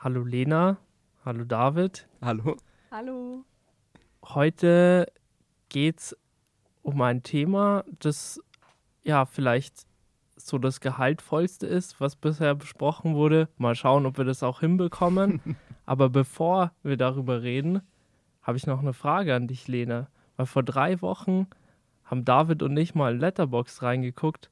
Hallo Lena, hallo David. Hallo. Hallo. Heute geht es um ein Thema, das ja vielleicht so das Gehaltvollste ist, was bisher besprochen wurde. Mal schauen, ob wir das auch hinbekommen. Aber bevor wir darüber reden, habe ich noch eine Frage an dich, Lena. Weil vor drei Wochen haben David und ich mal in Letterbox reingeguckt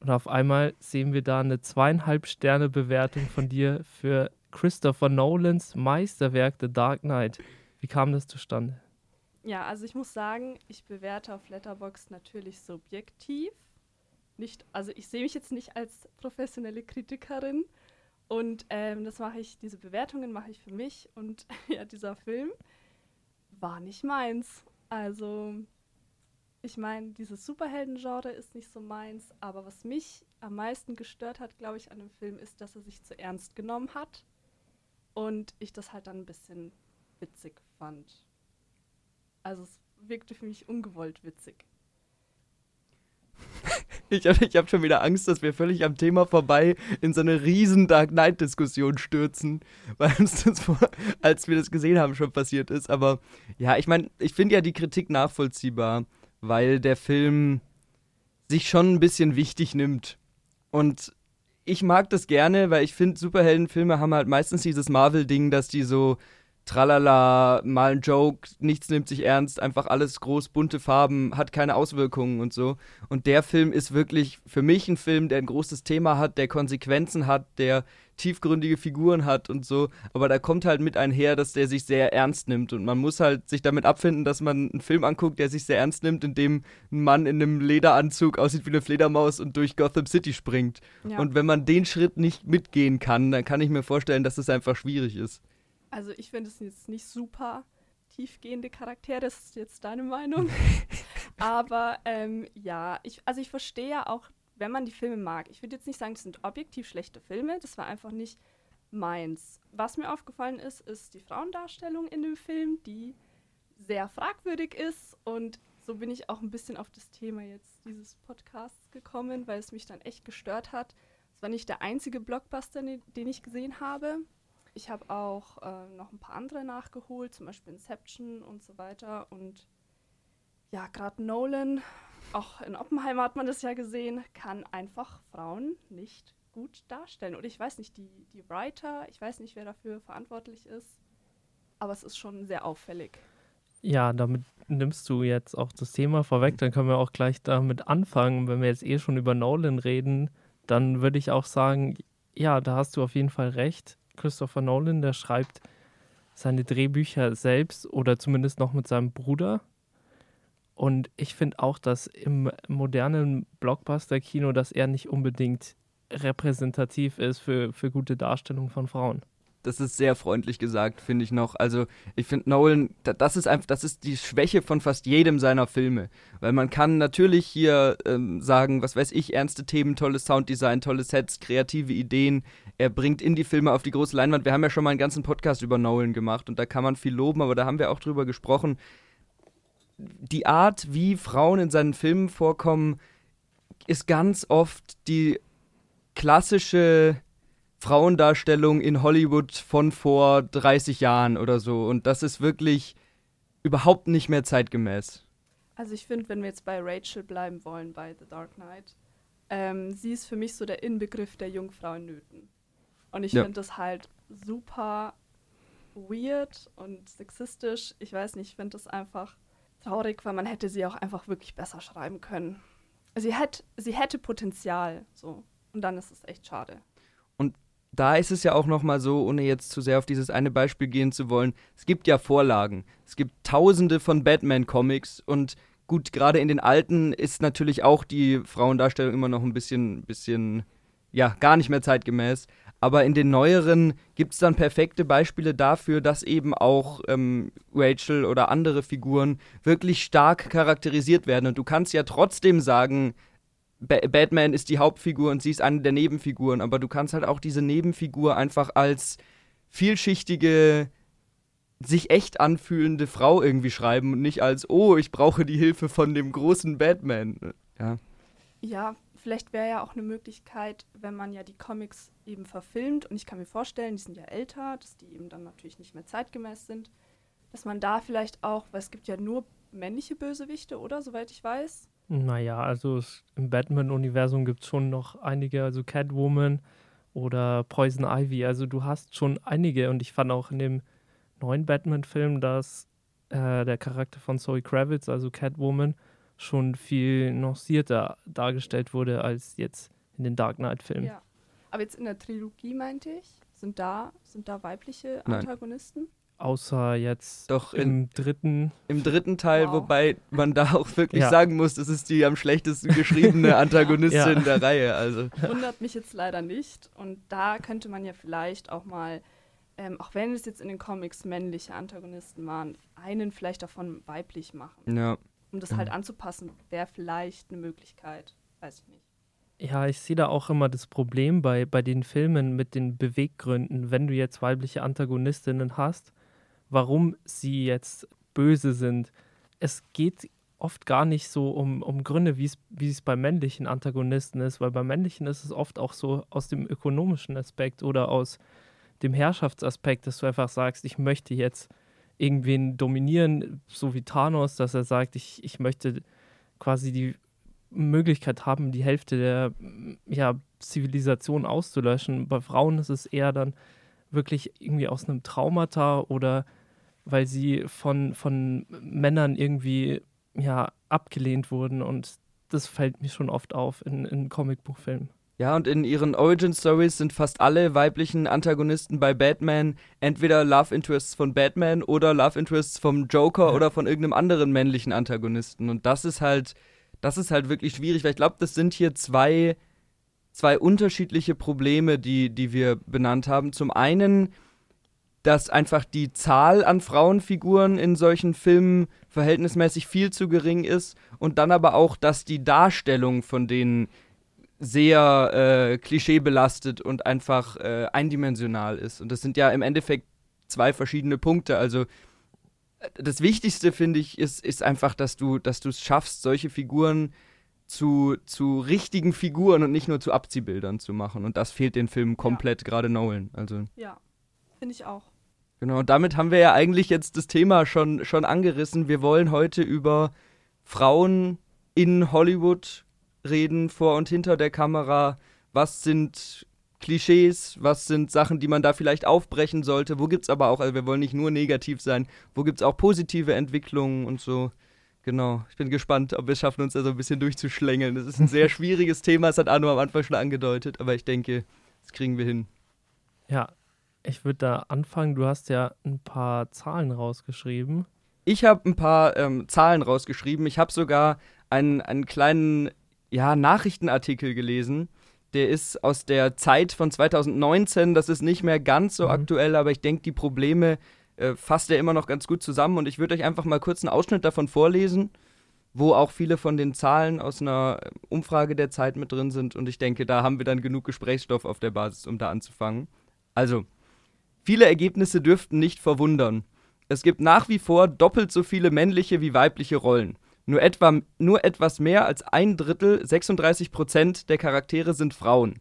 und auf einmal sehen wir da eine zweieinhalb Sterne Bewertung von dir für Christopher Nolans Meisterwerk The Dark Knight. Wie kam das zustande? Ja, also ich muss sagen, ich bewerte auf Letterbox natürlich subjektiv. Nicht, also ich sehe mich jetzt nicht als professionelle Kritikerin und ähm, das mache ich, diese Bewertungen mache ich für mich und ja, dieser Film war nicht meins. Also ich meine, dieses Superhelden-Genre ist nicht so meins, aber was mich am meisten gestört hat, glaube ich, an dem Film, ist, dass er sich zu ernst genommen hat und ich das halt dann ein bisschen witzig fand. Also es wirkte für mich ungewollt witzig. Ich habe ich hab schon wieder Angst, dass wir völlig am Thema vorbei in so eine riesen Dark Knight-Diskussion stürzen, weil uns das, vor, als wir das gesehen haben, schon passiert ist. Aber ja, ich meine, ich finde ja die Kritik nachvollziehbar, weil der Film sich schon ein bisschen wichtig nimmt. Und ich mag das gerne, weil ich finde, Superheldenfilme haben halt meistens dieses Marvel-Ding, dass die so tralala, mal ein Joke, nichts nimmt sich ernst, einfach alles groß, bunte Farben, hat keine Auswirkungen und so. Und der Film ist wirklich für mich ein Film, der ein großes Thema hat, der Konsequenzen hat, der tiefgründige Figuren hat und so. Aber da kommt halt mit einher, dass der sich sehr ernst nimmt. Und man muss halt sich damit abfinden, dass man einen Film anguckt, der sich sehr ernst nimmt, in dem ein Mann in einem Lederanzug aussieht wie eine Fledermaus und durch Gotham City springt. Ja. Und wenn man den Schritt nicht mitgehen kann, dann kann ich mir vorstellen, dass es einfach schwierig ist. Also ich finde es jetzt nicht super tiefgehende Charaktere, das ist jetzt deine Meinung. Aber ähm, ja, ich, also ich verstehe ja auch, wenn man die Filme mag. Ich würde jetzt nicht sagen, das sind objektiv schlechte Filme, das war einfach nicht meins. Was mir aufgefallen ist, ist die Frauendarstellung in dem Film, die sehr fragwürdig ist und so bin ich auch ein bisschen auf das Thema jetzt dieses Podcasts gekommen, weil es mich dann echt gestört hat. Es war nicht der einzige Blockbuster, den ich gesehen habe. Ich habe auch äh, noch ein paar andere nachgeholt, zum Beispiel Inception und so weiter. Und ja, gerade Nolan, auch in Oppenheimer hat man das ja gesehen, kann einfach Frauen nicht gut darstellen. Und ich weiß nicht, die, die Writer, ich weiß nicht, wer dafür verantwortlich ist, aber es ist schon sehr auffällig. Ja, damit nimmst du jetzt auch das Thema vorweg, dann können wir auch gleich damit anfangen. Wenn wir jetzt eh schon über Nolan reden, dann würde ich auch sagen, ja, da hast du auf jeden Fall recht. Christopher Nolan, der schreibt seine Drehbücher selbst oder zumindest noch mit seinem Bruder. Und ich finde auch, dass im modernen Blockbuster-Kino, dass er nicht unbedingt repräsentativ ist für, für gute Darstellung von Frauen das ist sehr freundlich gesagt, finde ich noch. Also ich finde Nolan, das ist einfach, das ist die Schwäche von fast jedem seiner Filme. Weil man kann natürlich hier ähm, sagen, was weiß ich, ernste Themen, tolles Sounddesign, tolle Sets, kreative Ideen. Er bringt Indie-Filme auf die große Leinwand. Wir haben ja schon mal einen ganzen Podcast über Nolan gemacht und da kann man viel loben, aber da haben wir auch drüber gesprochen. Die Art, wie Frauen in seinen Filmen vorkommen, ist ganz oft die klassische Frauendarstellung in Hollywood von vor 30 Jahren oder so. Und das ist wirklich überhaupt nicht mehr zeitgemäß. Also ich finde, wenn wir jetzt bei Rachel bleiben wollen, bei The Dark Knight, ähm, sie ist für mich so der Inbegriff der Jungfrau in Nöten. Und ich ja. finde das halt super weird und sexistisch. Ich weiß nicht, ich finde das einfach traurig, weil man hätte sie auch einfach wirklich besser schreiben können. Sie, hätt, sie hätte Potenzial, so. Und dann ist es echt schade da ist es ja auch noch mal so, ohne jetzt zu sehr auf dieses eine Beispiel gehen zu wollen, es gibt ja Vorlagen. Es gibt tausende von Batman-Comics und gut, gerade in den alten ist natürlich auch die Frauendarstellung immer noch ein bisschen, bisschen, ja, gar nicht mehr zeitgemäß. Aber in den neueren gibt es dann perfekte Beispiele dafür, dass eben auch ähm, Rachel oder andere Figuren wirklich stark charakterisiert werden. Und du kannst ja trotzdem sagen, ba Batman ist die Hauptfigur und sie ist eine der Nebenfiguren, aber du kannst halt auch diese Nebenfigur einfach als vielschichtige, sich echt anfühlende Frau irgendwie schreiben und nicht als, oh, ich brauche die Hilfe von dem großen Batman. Ja. Ja, vielleicht wäre ja auch eine Möglichkeit, wenn man ja die Comics eben verfilmt, und ich kann mir vorstellen, die sind ja älter, dass die eben dann natürlich nicht mehr zeitgemäß sind, dass man da vielleicht auch, weil es gibt ja nur männliche Bösewichte, oder? Soweit ich weiß. Naja, also es, im Batman-Universum gibt es schon noch einige, also Catwoman oder Poison Ivy. Also du hast schon einige und ich fand auch in dem neuen Batman-Film, dass äh, der Charakter von Zoe Kravitz, also Catwoman, schon viel nuancierter dargestellt wurde als jetzt in den Dark Knight-Filmen. Ja. Aber jetzt in der Trilogie meinte ich, sind da, sind da weibliche Antagonisten? Nein. Außer jetzt Doch im dritten. Im dritten Teil, wow. wobei man da auch wirklich ja. sagen muss, das ist die am schlechtesten geschriebene Antagonistin ja. der Reihe. Also. Wundert mich jetzt leider nicht. Und da könnte man ja vielleicht auch mal, ähm, auch wenn es jetzt in den Comics männliche Antagonisten waren, einen vielleicht davon weiblich machen. Ja um das halt mhm. anzupassen, wäre vielleicht eine Möglichkeit. Weiß ich nicht. Ja, ich sehe da auch immer das Problem bei, bei den Filmen mit den Beweggründen, wenn du jetzt weibliche Antagonistinnen hast, warum sie jetzt böse sind. Es geht oft gar nicht so um, um Gründe, wie es bei männlichen Antagonisten ist, weil bei männlichen ist es oft auch so aus dem ökonomischen Aspekt oder aus dem Herrschaftsaspekt, dass du einfach sagst, ich möchte jetzt irgendwen dominieren, so wie Thanos, dass er sagt, ich, ich möchte quasi die Möglichkeit haben, die Hälfte der ja, Zivilisation auszulöschen. Bei Frauen ist es eher dann wirklich irgendwie aus einem Traumata oder weil sie von, von Männern irgendwie ja, abgelehnt wurden und das fällt mir schon oft auf in, in Comicbuchfilmen. Ja, und in ihren Origin Stories sind fast alle weiblichen Antagonisten bei Batman entweder Love Interests von Batman oder Love Interests vom Joker ja. oder von irgendeinem anderen männlichen Antagonisten. Und das ist halt, das ist halt wirklich schwierig, weil ich glaube, das sind hier zwei, zwei unterschiedliche Probleme, die, die wir benannt haben. Zum einen, dass einfach die Zahl an Frauenfiguren in solchen Filmen verhältnismäßig viel zu gering ist und dann aber auch, dass die Darstellung von denen sehr äh, klischeebelastet und einfach äh, eindimensional ist. Und das sind ja im Endeffekt zwei verschiedene Punkte. Also äh, das Wichtigste, finde ich, ist, ist einfach, dass du dass es schaffst, solche Figuren zu, zu richtigen Figuren und nicht nur zu Abziehbildern zu machen. Und das fehlt den Filmen komplett, ja. gerade Nolan. Also. Ja, finde ich auch. Genau, und damit haben wir ja eigentlich jetzt das Thema schon, schon angerissen. Wir wollen heute über Frauen in Hollywood reden vor und hinter der Kamera? Was sind Klischees? Was sind Sachen, die man da vielleicht aufbrechen sollte? Wo gibt es aber auch, also wir wollen nicht nur negativ sein, wo gibt es auch positive Entwicklungen und so? Genau, ich bin gespannt, ob wir es schaffen, uns da so ein bisschen durchzuschlängeln. Das ist ein sehr schwieriges Thema, das hat Arno am Anfang schon angedeutet, aber ich denke, das kriegen wir hin. Ja, ich würde da anfangen. Du hast ja ein paar Zahlen rausgeschrieben. Ich habe ein paar ähm, Zahlen rausgeschrieben. Ich habe sogar einen, einen kleinen ja, Nachrichtenartikel gelesen. Der ist aus der Zeit von 2019. Das ist nicht mehr ganz so mhm. aktuell, aber ich denke, die Probleme äh, fasst er immer noch ganz gut zusammen. Und ich würde euch einfach mal kurz einen Ausschnitt davon vorlesen, wo auch viele von den Zahlen aus einer Umfrage der Zeit mit drin sind. Und ich denke, da haben wir dann genug Gesprächsstoff auf der Basis, um da anzufangen. Also, viele Ergebnisse dürften nicht verwundern. Es gibt nach wie vor doppelt so viele männliche wie weibliche Rollen. Nur, etwa, nur etwas mehr als ein Drittel, 36 Prozent der Charaktere sind Frauen.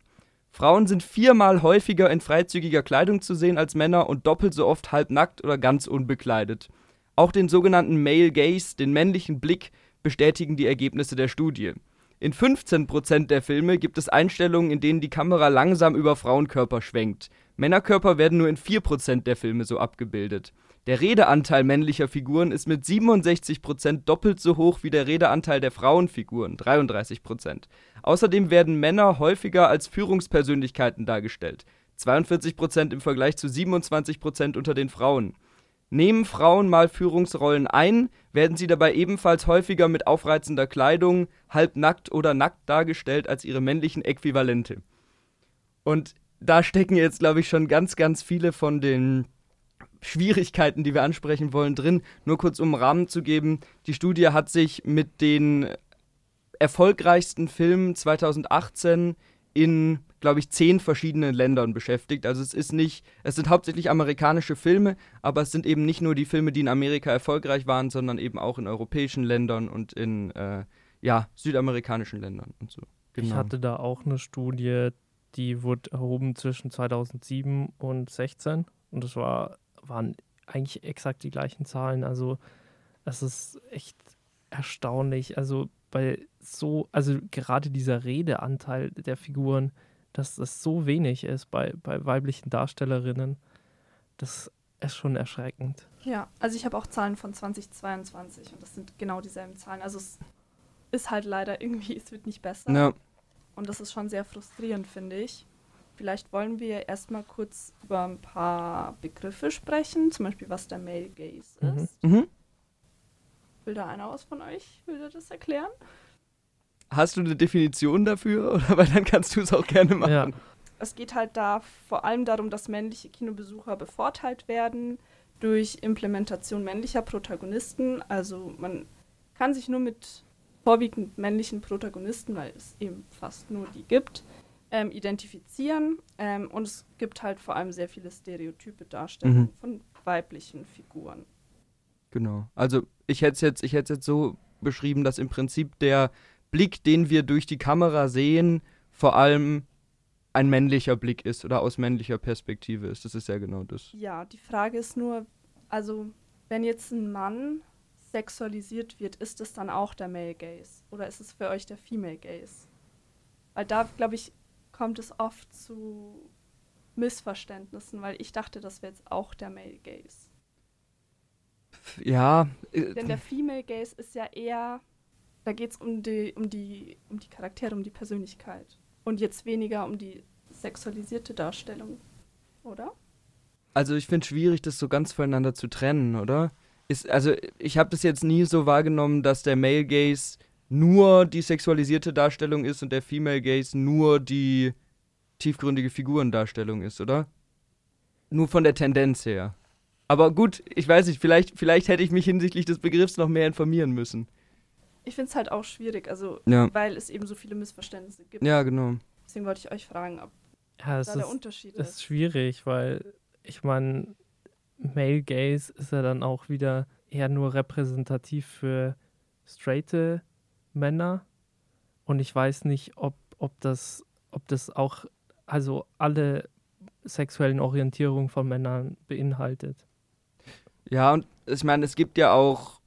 Frauen sind viermal häufiger in freizügiger Kleidung zu sehen als Männer und doppelt so oft halbnackt oder ganz unbekleidet. Auch den sogenannten Male Gaze, den männlichen Blick, bestätigen die Ergebnisse der Studie. In 15% der Filme gibt es Einstellungen, in denen die Kamera langsam über Frauenkörper schwenkt. Männerkörper werden nur in 4% der Filme so abgebildet. Der Redeanteil männlicher Figuren ist mit 67% doppelt so hoch wie der Redeanteil der Frauenfiguren, 33%. Außerdem werden Männer häufiger als Führungspersönlichkeiten dargestellt, 42% im Vergleich zu 27% unter den Frauen. Nehmen Frauen mal Führungsrollen ein, werden sie dabei ebenfalls häufiger mit aufreizender Kleidung, halbnackt oder nackt dargestellt als ihre männlichen Äquivalente. Und da stecken jetzt, glaube ich, schon ganz, ganz viele von den Schwierigkeiten, die wir ansprechen wollen, drin. Nur kurz um Rahmen zu geben, die Studie hat sich mit den erfolgreichsten Filmen 2018 in, glaube ich, zehn verschiedenen Ländern beschäftigt. Also es ist nicht, es sind hauptsächlich amerikanische Filme, aber es sind eben nicht nur die Filme, die in Amerika erfolgreich waren, sondern eben auch in europäischen Ländern und in äh, ja, südamerikanischen Ländern und so. Genau. Ich hatte da auch eine Studie, die wurde erhoben zwischen 2007 und 2016 und das war, waren eigentlich exakt die gleichen Zahlen. Also es ist echt erstaunlich. Also bei so, also gerade dieser Redeanteil der Figuren, dass das so wenig ist bei, bei weiblichen Darstellerinnen, das ist schon erschreckend. Ja, also ich habe auch Zahlen von 2022 und das sind genau dieselben Zahlen. Also es ist halt leider irgendwie, es wird nicht besser. Ja. Und das ist schon sehr frustrierend, finde ich. Vielleicht wollen wir erstmal kurz über ein paar Begriffe sprechen, zum Beispiel was der Male Gaze mhm. ist. Mhm. Will da einer was von euch? Will der das erklären? Hast du eine Definition dafür? Oder weil dann kannst du es auch gerne machen. Ja. Es geht halt da vor allem darum, dass männliche Kinobesucher bevorteilt werden durch Implementation männlicher Protagonisten. Also man kann sich nur mit vorwiegend männlichen Protagonisten, weil es eben fast nur die gibt, ähm, identifizieren. Ähm, und es gibt halt vor allem sehr viele stereotype Darstellungen mhm. von weiblichen Figuren. Genau. Also ich hätte es jetzt, jetzt so beschrieben, dass im Prinzip der Blick, den wir durch die Kamera sehen, vor allem ein männlicher Blick ist oder aus männlicher Perspektive ist. Das ist ja genau das. Ja, die Frage ist nur, also wenn jetzt ein Mann sexualisiert wird, ist es dann auch der Male Gaze oder ist es für euch der Female Gaze? Weil da, glaube ich, kommt es oft zu Missverständnissen, weil ich dachte, das wäre jetzt auch der Male Gaze. Ja. Äh, Denn der Female Gaze ist ja eher, da geht es um die, um, die, um die Charaktere, um die Persönlichkeit. Und jetzt weniger um die sexualisierte Darstellung, oder? Also ich finde es schwierig, das so ganz voneinander zu trennen, oder? Ist, also ich habe das jetzt nie so wahrgenommen, dass der Male Gaze nur die sexualisierte Darstellung ist und der Female Gaze nur die tiefgründige Figurendarstellung ist, oder? Nur von der Tendenz her. Aber gut, ich weiß nicht, vielleicht, vielleicht hätte ich mich hinsichtlich des Begriffs noch mehr informieren müssen. Ich finde es halt auch schwierig, also ja. weil es eben so viele Missverständnisse gibt. Ja, genau. Deswegen wollte ich euch fragen, ob ja, da der Unterschied ist. Das ist schwierig, weil ich meine, Male Gaze ist ja dann auch wieder eher nur repräsentativ für straighte Männer. Und ich weiß nicht, ob, ob, das, ob das auch, also alle sexuellen Orientierungen von Männern beinhaltet. Ja, und ich meine, es gibt ja auch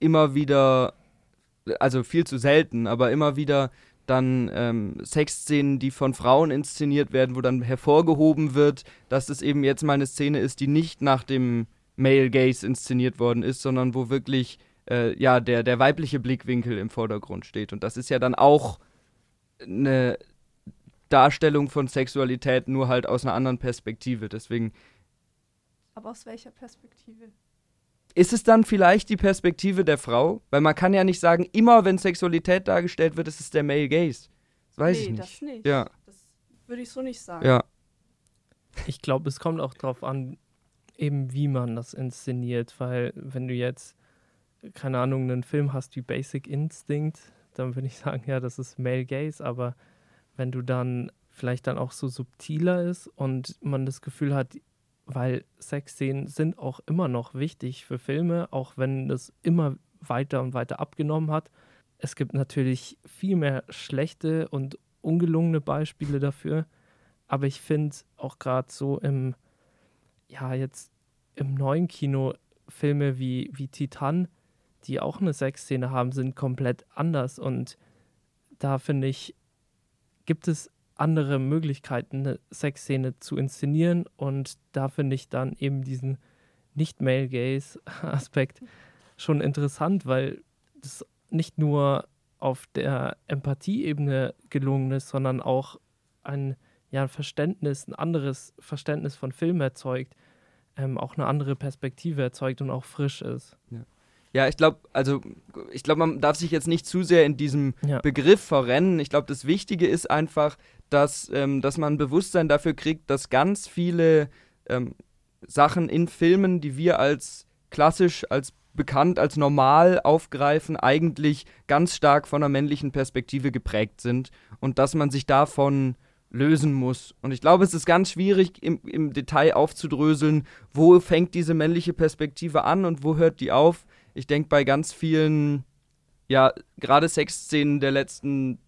immer wieder, also viel zu selten, aber immer wieder dann ähm, Sexszenen, die von Frauen inszeniert werden, wo dann hervorgehoben wird, dass es eben jetzt mal eine Szene ist, die nicht nach dem Male Gaze inszeniert worden ist, sondern wo wirklich äh, ja, der, der weibliche Blickwinkel im Vordergrund steht. Und das ist ja dann auch eine Darstellung von Sexualität, nur halt aus einer anderen Perspektive. Deswegen. Aber aus welcher Perspektive? Ist es dann vielleicht die Perspektive der Frau? Weil man kann ja nicht sagen, immer wenn Sexualität dargestellt wird, ist es der Male Gaze. Das weiß nee, ich nicht. das nicht. Ja. Das würde ich so nicht sagen. Ja. Ich glaube, es kommt auch darauf an, eben wie man das inszeniert, weil wenn du jetzt keine Ahnung, einen Film hast wie Basic Instinct, dann würde ich sagen, ja, das ist Male Gaze, aber wenn du dann vielleicht dann auch so subtiler ist und man das Gefühl hat, weil Sexszenen sind auch immer noch wichtig für Filme, auch wenn das immer weiter und weiter abgenommen hat. Es gibt natürlich viel mehr schlechte und ungelungene Beispiele dafür, aber ich finde auch gerade so im, ja, jetzt im neuen Kino Filme wie, wie Titan, die auch eine Sexszene haben, sind komplett anders. Und da finde ich, gibt es andere Möglichkeiten, eine Sexszene zu inszenieren. Und da finde ich dann eben diesen Nicht-Male-Gaze-Aspekt schon interessant, weil das nicht nur auf der Empathieebene gelungen ist, sondern auch ein, ja, Verständnis, ein anderes Verständnis von Film erzeugt, ähm, auch eine andere Perspektive erzeugt und auch frisch ist. Ja. Ja, ich glaube, also ich glaube, man darf sich jetzt nicht zu sehr in diesem ja. Begriff verrennen. Ich glaube, das Wichtige ist einfach, dass, ähm, dass man ein Bewusstsein dafür kriegt, dass ganz viele ähm, Sachen in Filmen, die wir als klassisch, als bekannt, als normal aufgreifen, eigentlich ganz stark von einer männlichen Perspektive geprägt sind und dass man sich davon lösen muss. Und ich glaube, es ist ganz schwierig im, im Detail aufzudröseln, wo fängt diese männliche Perspektive an und wo hört die auf ich denke bei ganz vielen, ja, gerade Sexszenen der letzten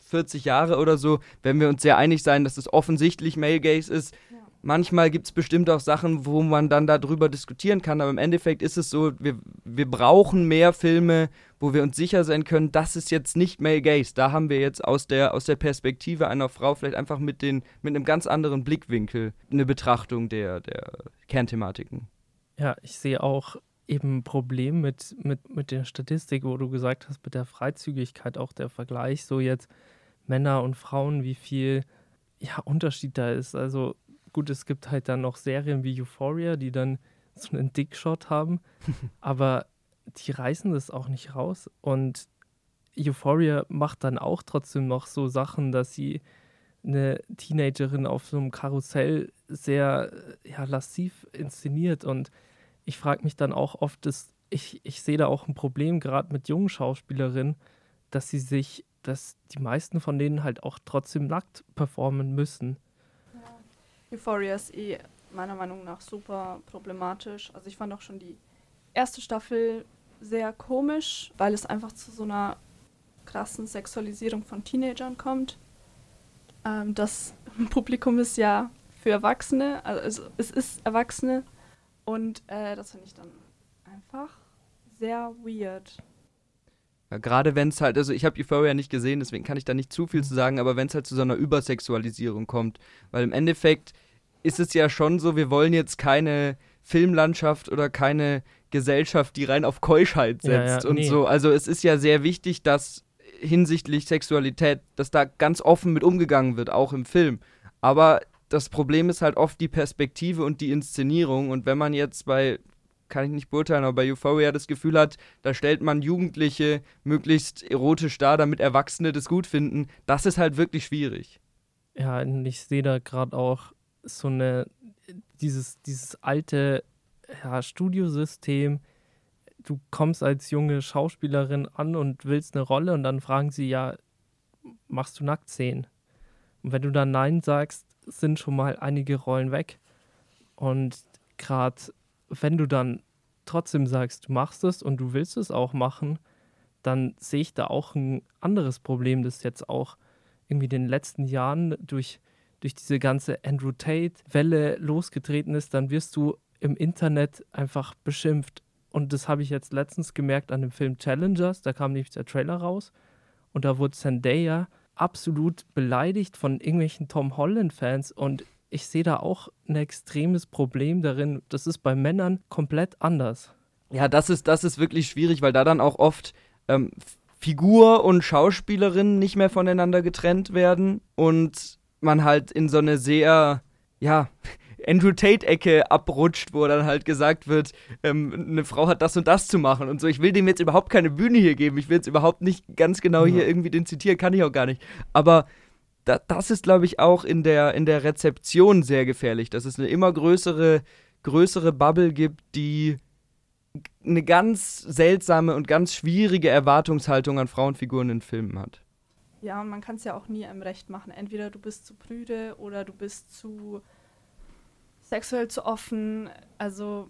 40 Jahre oder so, werden wir uns sehr einig sein, dass es offensichtlich Male Gaze ist. Ja. Manchmal gibt es bestimmt auch Sachen, wo man dann darüber diskutieren kann, aber im Endeffekt ist es so, wir, wir brauchen mehr Filme, wo wir uns sicher sein können, das ist jetzt nicht Male Gaze. Da haben wir jetzt aus der, aus der Perspektive einer Frau vielleicht einfach mit, den, mit einem ganz anderen Blickwinkel eine Betrachtung der, der Kernthematiken. Ja, ich sehe auch eben ein Problem mit, mit, mit der Statistik, wo du gesagt hast, mit der Freizügigkeit, auch der Vergleich, so jetzt Männer und Frauen, wie viel ja, Unterschied da ist. Also Gut, es gibt halt dann noch Serien wie Euphoria, die dann so einen Dickshot haben, aber die reißen das auch nicht raus. Und Euphoria macht dann auch trotzdem noch so Sachen, dass sie eine Teenagerin auf so einem Karussell sehr ja, lassiv inszeniert. Und ich frage mich dann auch oft, dass ich, ich sehe da auch ein Problem, gerade mit jungen Schauspielerinnen, dass sie sich, dass die meisten von denen halt auch trotzdem nackt performen müssen. Euphoria ist eh meiner Meinung nach super problematisch. Also ich fand auch schon die erste Staffel sehr komisch, weil es einfach zu so einer krassen Sexualisierung von Teenagern kommt. Ähm, das Publikum ist ja für Erwachsene, also es ist Erwachsene und äh, das finde ich dann einfach sehr weird. Ja, Gerade wenn es halt, also ich habe Euphoria nicht gesehen, deswegen kann ich da nicht zu viel zu sagen, aber wenn es halt zu so einer Übersexualisierung kommt, weil im Endeffekt ist es ja schon so, wir wollen jetzt keine Filmlandschaft oder keine Gesellschaft, die rein auf Keuschheit setzt ja, ja, und nee. so. Also es ist ja sehr wichtig, dass hinsichtlich Sexualität, dass da ganz offen mit umgegangen wird, auch im Film. Aber das Problem ist halt oft die Perspektive und die Inszenierung. Und wenn man jetzt bei, kann ich nicht beurteilen, aber bei Euphoria das Gefühl hat, da stellt man Jugendliche möglichst erotisch dar, damit Erwachsene das gut finden, das ist halt wirklich schwierig. Ja, und ich sehe da gerade auch so eine, dieses, dieses alte ja, Studiosystem, du kommst als junge Schauspielerin an und willst eine Rolle und dann fragen sie, ja, machst du Nacktszenen? Und wenn du dann Nein sagst, sind schon mal einige Rollen weg. Und gerade wenn du dann trotzdem sagst, du machst es und du willst es auch machen, dann sehe ich da auch ein anderes Problem, das jetzt auch irgendwie in den letzten Jahren durch durch diese ganze Andrew Tate-Welle losgetreten ist, dann wirst du im Internet einfach beschimpft. Und das habe ich jetzt letztens gemerkt an dem Film Challengers, da kam nämlich der Trailer raus und da wurde Zendaya absolut beleidigt von irgendwelchen Tom Holland-Fans und ich sehe da auch ein extremes Problem darin. Das ist bei Männern komplett anders. Ja, das ist, das ist wirklich schwierig, weil da dann auch oft ähm, Figur und Schauspielerin nicht mehr voneinander getrennt werden und man halt in so eine sehr, ja, Andrew Tate-Ecke abrutscht, wo dann halt gesagt wird, ähm, eine Frau hat das und das zu machen und so. Ich will dem jetzt überhaupt keine Bühne hier geben. Ich will jetzt überhaupt nicht ganz genau hier irgendwie den zitieren, kann ich auch gar nicht. Aber da, das ist, glaube ich, auch in der, in der Rezeption sehr gefährlich, dass es eine immer größere, größere Bubble gibt, die eine ganz seltsame und ganz schwierige Erwartungshaltung an Frauenfiguren in Filmen hat. Ja, und man kann es ja auch nie einem recht machen. Entweder du bist zu prüde oder du bist zu sexuell zu offen. Also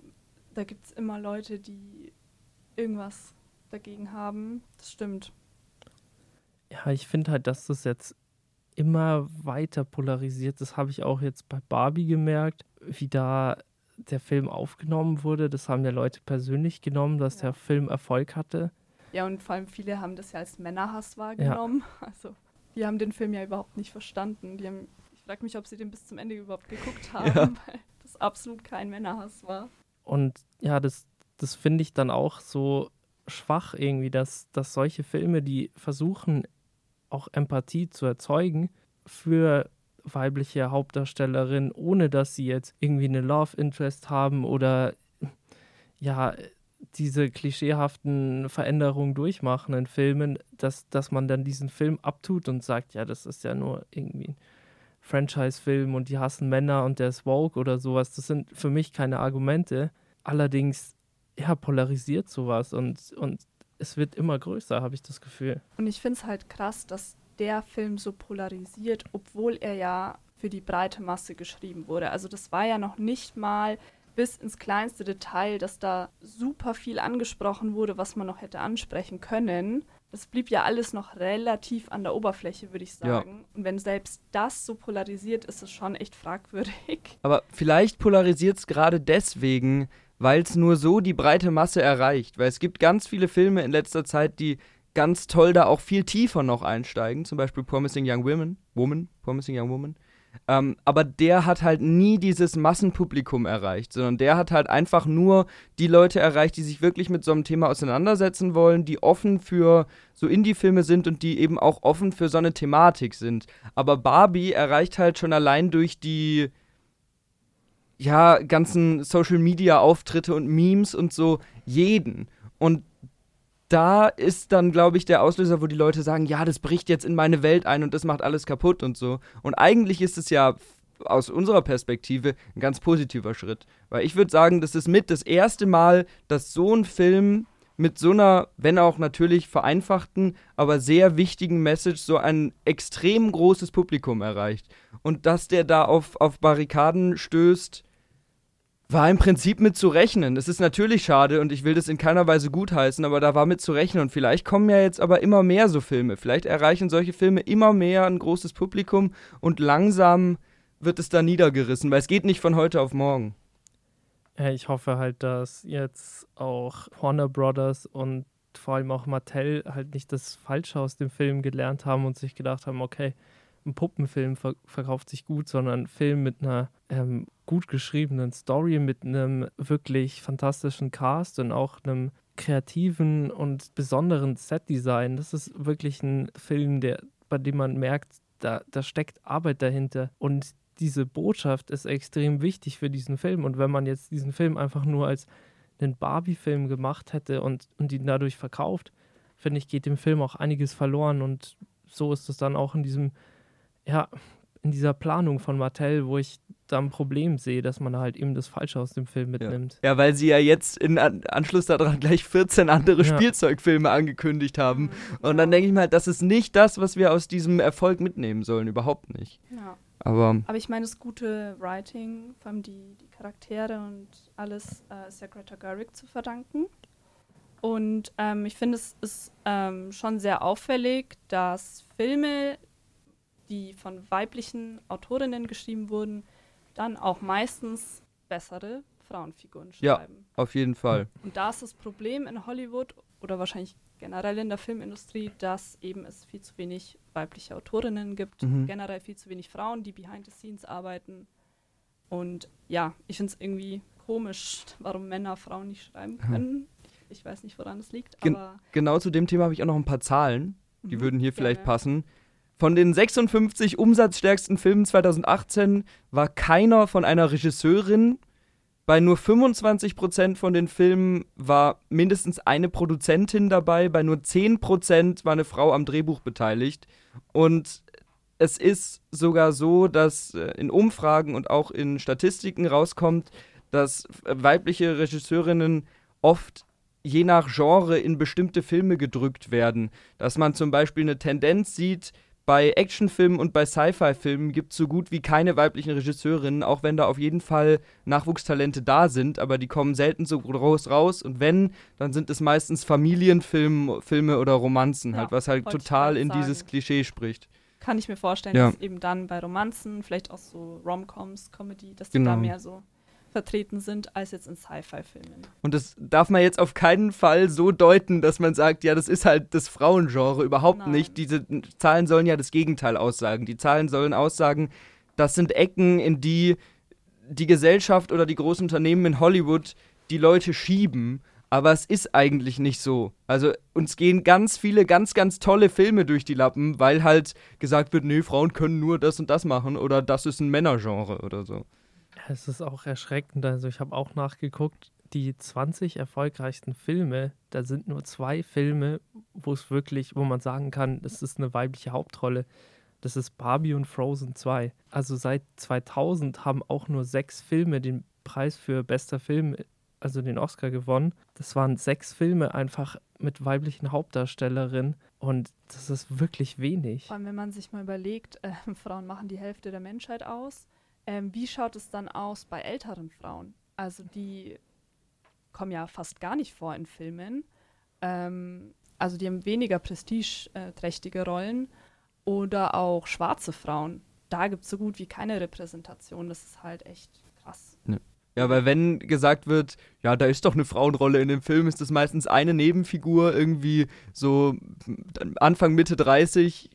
da gibt es immer Leute, die irgendwas dagegen haben. Das stimmt. Ja, ich finde halt, dass das jetzt immer weiter polarisiert. Das habe ich auch jetzt bei Barbie gemerkt, wie da der Film aufgenommen wurde. Das haben ja Leute persönlich genommen, dass ja. der Film Erfolg hatte. Ja, und vor allem viele haben das ja als Männerhass wahrgenommen. Ja. Also, die haben den Film ja überhaupt nicht verstanden. Die haben, ich frage mich, ob sie den bis zum Ende überhaupt geguckt haben, ja. Absolut kein Männerhass war. Und ja, das, das finde ich dann auch so schwach irgendwie, dass, dass solche Filme, die versuchen, auch Empathie zu erzeugen für weibliche Hauptdarstellerinnen, ohne dass sie jetzt irgendwie eine Love Interest haben oder ja, diese klischeehaften Veränderungen durchmachen in Filmen, dass, dass man dann diesen Film abtut und sagt, ja, das ist ja nur irgendwie ein Franchise-Film und die hassen Männer und der ist woke oder sowas. Das sind für mich keine Argumente. Allerdings, ja, polarisiert sowas und, und es wird immer größer, habe ich das Gefühl. Und ich finde es halt krass, dass der Film so polarisiert, obwohl er ja für die breite Masse geschrieben wurde. Also das war ja noch nicht mal bis ins kleinste Detail, dass da super viel angesprochen wurde, was man noch hätte ansprechen können. Das blieb ja alles noch relativ an der Oberfläche, würde ich sagen. Ja. Und wenn selbst das so polarisiert, ist es schon echt fragwürdig. Aber vielleicht polarisiert es gerade deswegen, weil es nur so die breite Masse erreicht. Weil es gibt ganz viele Filme in letzter Zeit, die ganz toll da auch viel tiefer noch einsteigen. Zum Beispiel Promising Young Women, Woman, Promising Young Woman. Ähm, aber der hat halt nie dieses Massenpublikum erreicht, sondern der hat halt einfach nur die Leute erreicht, die sich wirklich mit so einem Thema auseinandersetzen wollen, die offen für so Indie-Filme sind und die eben auch offen für so eine Thematik sind. Aber Barbie erreicht halt schon allein durch die ja, ganzen Social-Media-Auftritte und Memes und so jeden. Und da ist dann, glaube ich, der Auslöser, wo die Leute sagen, ja, das bricht jetzt in meine Welt ein und das macht alles kaputt und so. Und eigentlich ist es ja aus unserer Perspektive ein ganz positiver Schritt. Weil ich würde sagen, das ist mit das erste Mal, dass so ein Film mit so einer, wenn auch natürlich vereinfachten, aber sehr wichtigen Message so ein extrem großes Publikum erreicht. Und dass der da auf, auf Barrikaden stößt, war im Prinzip mit zu rechnen. Es ist natürlich schade und ich will das in keiner Weise gutheißen, aber da war mit zu rechnen. Und vielleicht kommen ja jetzt aber immer mehr so Filme. Vielleicht erreichen solche Filme immer mehr ein großes Publikum und langsam wird es da niedergerissen, weil es geht nicht von heute auf morgen. Ich hoffe halt, dass jetzt auch Warner Brothers und vor allem auch Mattel halt nicht das Falsche aus dem Film gelernt haben und sich gedacht haben, okay, ein Puppenfilm ver verkauft sich gut, sondern ein Film mit einer ähm, gut geschriebenen Story, mit einem wirklich fantastischen Cast und auch einem kreativen und besonderen Setdesign. Das ist wirklich ein Film, der, bei dem man merkt, da, da steckt Arbeit dahinter. Und diese Botschaft ist extrem wichtig für diesen Film. Und wenn man jetzt diesen Film einfach nur als einen Barbie-Film gemacht hätte und, und ihn dadurch verkauft, finde ich, geht dem Film auch einiges verloren. Und so ist es dann auch in diesem ja, in dieser Planung von Mattel, wo ich da ein Problem sehe, dass man halt eben das Falsche aus dem Film mitnimmt. Ja, ja weil sie ja jetzt in An Anschluss daran gleich 14 andere ja. Spielzeugfilme angekündigt haben. Und dann denke ich mal, das ist nicht das, was wir aus diesem Erfolg mitnehmen sollen, überhaupt nicht. Ja. Aber, Aber ich meine, das gute Writing, vor allem die, die Charaktere und alles, äh, ist ja Greta Gerwig zu verdanken. Und ähm, ich finde, es ist ähm, schon sehr auffällig, dass Filme, die von weiblichen Autorinnen geschrieben wurden, dann auch meistens bessere Frauenfiguren schreiben. Ja, auf jeden Fall. Und da ist das Problem in Hollywood oder wahrscheinlich generell in der Filmindustrie, dass eben es viel zu wenig weibliche Autorinnen gibt, mhm. generell viel zu wenig Frauen, die behind the scenes arbeiten. Und ja, ich finde es irgendwie komisch, warum Männer Frauen nicht schreiben können. Ich weiß nicht, woran es liegt. Gen aber genau zu dem Thema habe ich auch noch ein paar Zahlen, die mhm, würden hier gerne. vielleicht passen. Von den 56 umsatzstärksten Filmen 2018 war keiner von einer Regisseurin. Bei nur 25% von den Filmen war mindestens eine Produzentin dabei. Bei nur 10% war eine Frau am Drehbuch beteiligt. Und es ist sogar so, dass äh, in Umfragen und auch in Statistiken rauskommt, dass weibliche Regisseurinnen oft je nach Genre in bestimmte Filme gedrückt werden. Dass man zum Beispiel eine Tendenz sieht, bei Actionfilmen und bei Sci-Fi-Filmen gibt es so gut wie keine weiblichen Regisseurinnen, auch wenn da auf jeden Fall Nachwuchstalente da sind, aber die kommen selten so groß raus und wenn, dann sind es meistens Familienfilme Filme oder Romanzen, ja, halt, was halt total in sagen. dieses Klischee spricht. Kann ich mir vorstellen, ja. dass eben dann bei Romanzen, vielleicht auch so Romcoms, Comedy, dass die genau. da mehr so vertreten sind als jetzt in Sci-Fi-Filmen. Und das darf man jetzt auf keinen Fall so deuten, dass man sagt, ja, das ist halt das Frauengenre. Überhaupt Nein. nicht. Diese Zahlen sollen ja das Gegenteil aussagen. Die Zahlen sollen aussagen, das sind Ecken, in die die Gesellschaft oder die großen Unternehmen in Hollywood die Leute schieben. Aber es ist eigentlich nicht so. Also uns gehen ganz viele ganz, ganz tolle Filme durch die Lappen, weil halt gesagt wird, nee, Frauen können nur das und das machen oder das ist ein Männergenre oder so. Es ist auch erschreckend. Also ich habe auch nachgeguckt, die 20 erfolgreichsten Filme, da sind nur zwei Filme, wo es wirklich, wo man sagen kann, es ist eine weibliche Hauptrolle. Das ist Barbie und Frozen 2. Also seit 2000 haben auch nur sechs Filme den Preis für bester Film, also den Oscar gewonnen. Das waren sechs Filme einfach mit weiblichen Hauptdarstellerinnen und das ist wirklich wenig. Vor allem, wenn man sich mal überlegt, äh, Frauen machen die Hälfte der Menschheit aus ähm, wie schaut es dann aus bei älteren Frauen? Also die kommen ja fast gar nicht vor in Filmen. Ähm, also die haben weniger prestigeträchtige Rollen oder auch schwarze Frauen. Da gibt es so gut wie keine Repräsentation. Das ist halt echt krass. Ja, weil wenn gesagt wird, ja, da ist doch eine Frauenrolle in dem Film, ist das meistens eine Nebenfigur, irgendwie so Anfang, Mitte 30,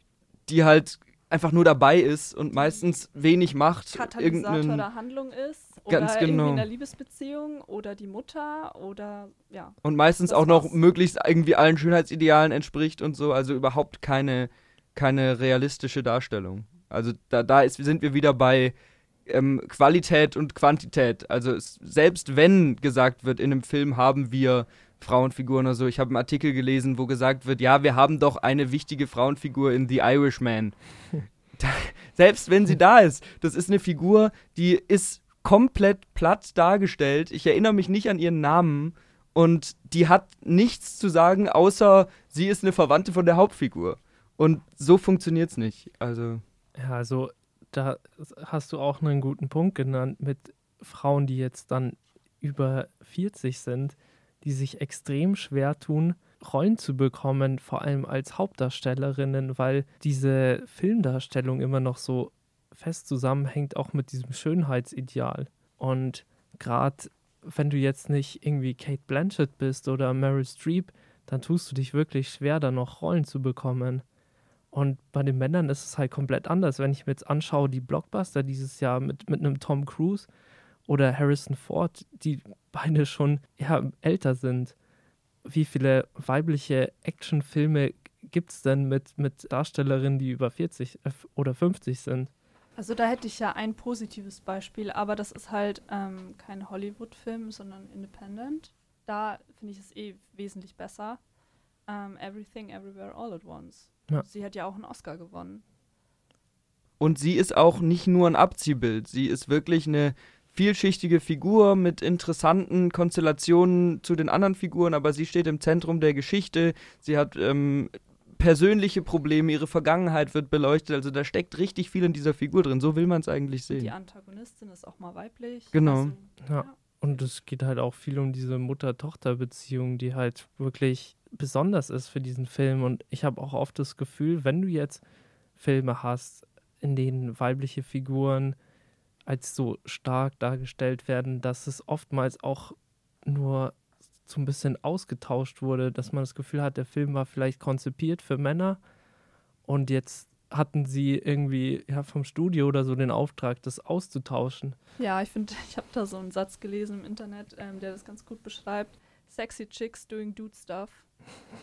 die halt einfach nur dabei ist und meistens wenig macht. Katalysator der Handlung ist. Ganz oder genau. irgendwie in einer Liebesbeziehung oder die Mutter oder ja. Und meistens auch noch war's. möglichst irgendwie allen Schönheitsidealen entspricht und so. Also überhaupt keine, keine realistische Darstellung. Also da, da ist, sind wir wieder bei ähm, Qualität und Quantität. Also es, selbst wenn gesagt wird, in einem Film haben wir Frauenfiguren oder so. Ich habe einen Artikel gelesen, wo gesagt wird, ja, wir haben doch eine wichtige Frauenfigur in The Irishman. selbst wenn sie da ist, das ist eine Figur, die ist komplett platt dargestellt. Ich erinnere mich nicht an ihren Namen und die hat nichts zu sagen, außer sie ist eine Verwandte von der Hauptfigur. Und so funktioniert's nicht. Also, Ja, also da hast du auch einen guten Punkt genannt mit Frauen, die jetzt dann über 40 sind, die sich extrem schwer tun, Rollen zu bekommen, vor allem als Hauptdarstellerinnen, weil diese Filmdarstellung immer noch so fest zusammenhängt, auch mit diesem Schönheitsideal. Und gerade wenn du jetzt nicht irgendwie Kate Blanchett bist oder Meryl Streep, dann tust du dich wirklich schwer, da noch Rollen zu bekommen. Und bei den Männern ist es halt komplett anders. Wenn ich mir jetzt anschaue, die Blockbuster dieses Jahr mit, mit einem Tom Cruise oder Harrison Ford, die beide schon ja, älter sind. Wie viele weibliche Actionfilme gibt es denn mit, mit Darstellerinnen, die über 40 äh, oder 50 sind? Also da hätte ich ja ein positives Beispiel, aber das ist halt ähm, kein Hollywood-Film, sondern Independent. Da finde ich es eh wesentlich besser. Ähm, Everything, Everywhere, All at Once. Ja. Sie hat ja auch einen Oscar gewonnen. Und sie ist auch nicht nur ein Abziehbild. Sie ist wirklich eine vielschichtige Figur mit interessanten Konstellationen zu den anderen Figuren, aber sie steht im Zentrum der Geschichte. Sie hat ähm, persönliche Probleme, ihre Vergangenheit wird beleuchtet. Also da steckt richtig viel in dieser Figur drin. So will man es eigentlich Die sehen. Antagonistin ist auch mal weiblich. Genau. Also, Ja. Und es geht halt auch viel um diese Mutter-Tochter-Beziehung, die halt wirklich besonders ist für diesen Film. Und ich habe auch oft das Gefühl, wenn du jetzt Filme hast, in denen weibliche Figuren als so stark dargestellt werden, dass es oftmals auch nur so ein bisschen ausgetauscht wurde, dass man das Gefühl hat, der Film war vielleicht konzipiert für Männer und jetzt hatten sie irgendwie ja, vom Studio oder so den Auftrag, das auszutauschen. Ja, ich finde, ich habe da so einen Satz gelesen im Internet, ähm, der das ganz gut beschreibt. Sexy Chicks doing Dude Stuff.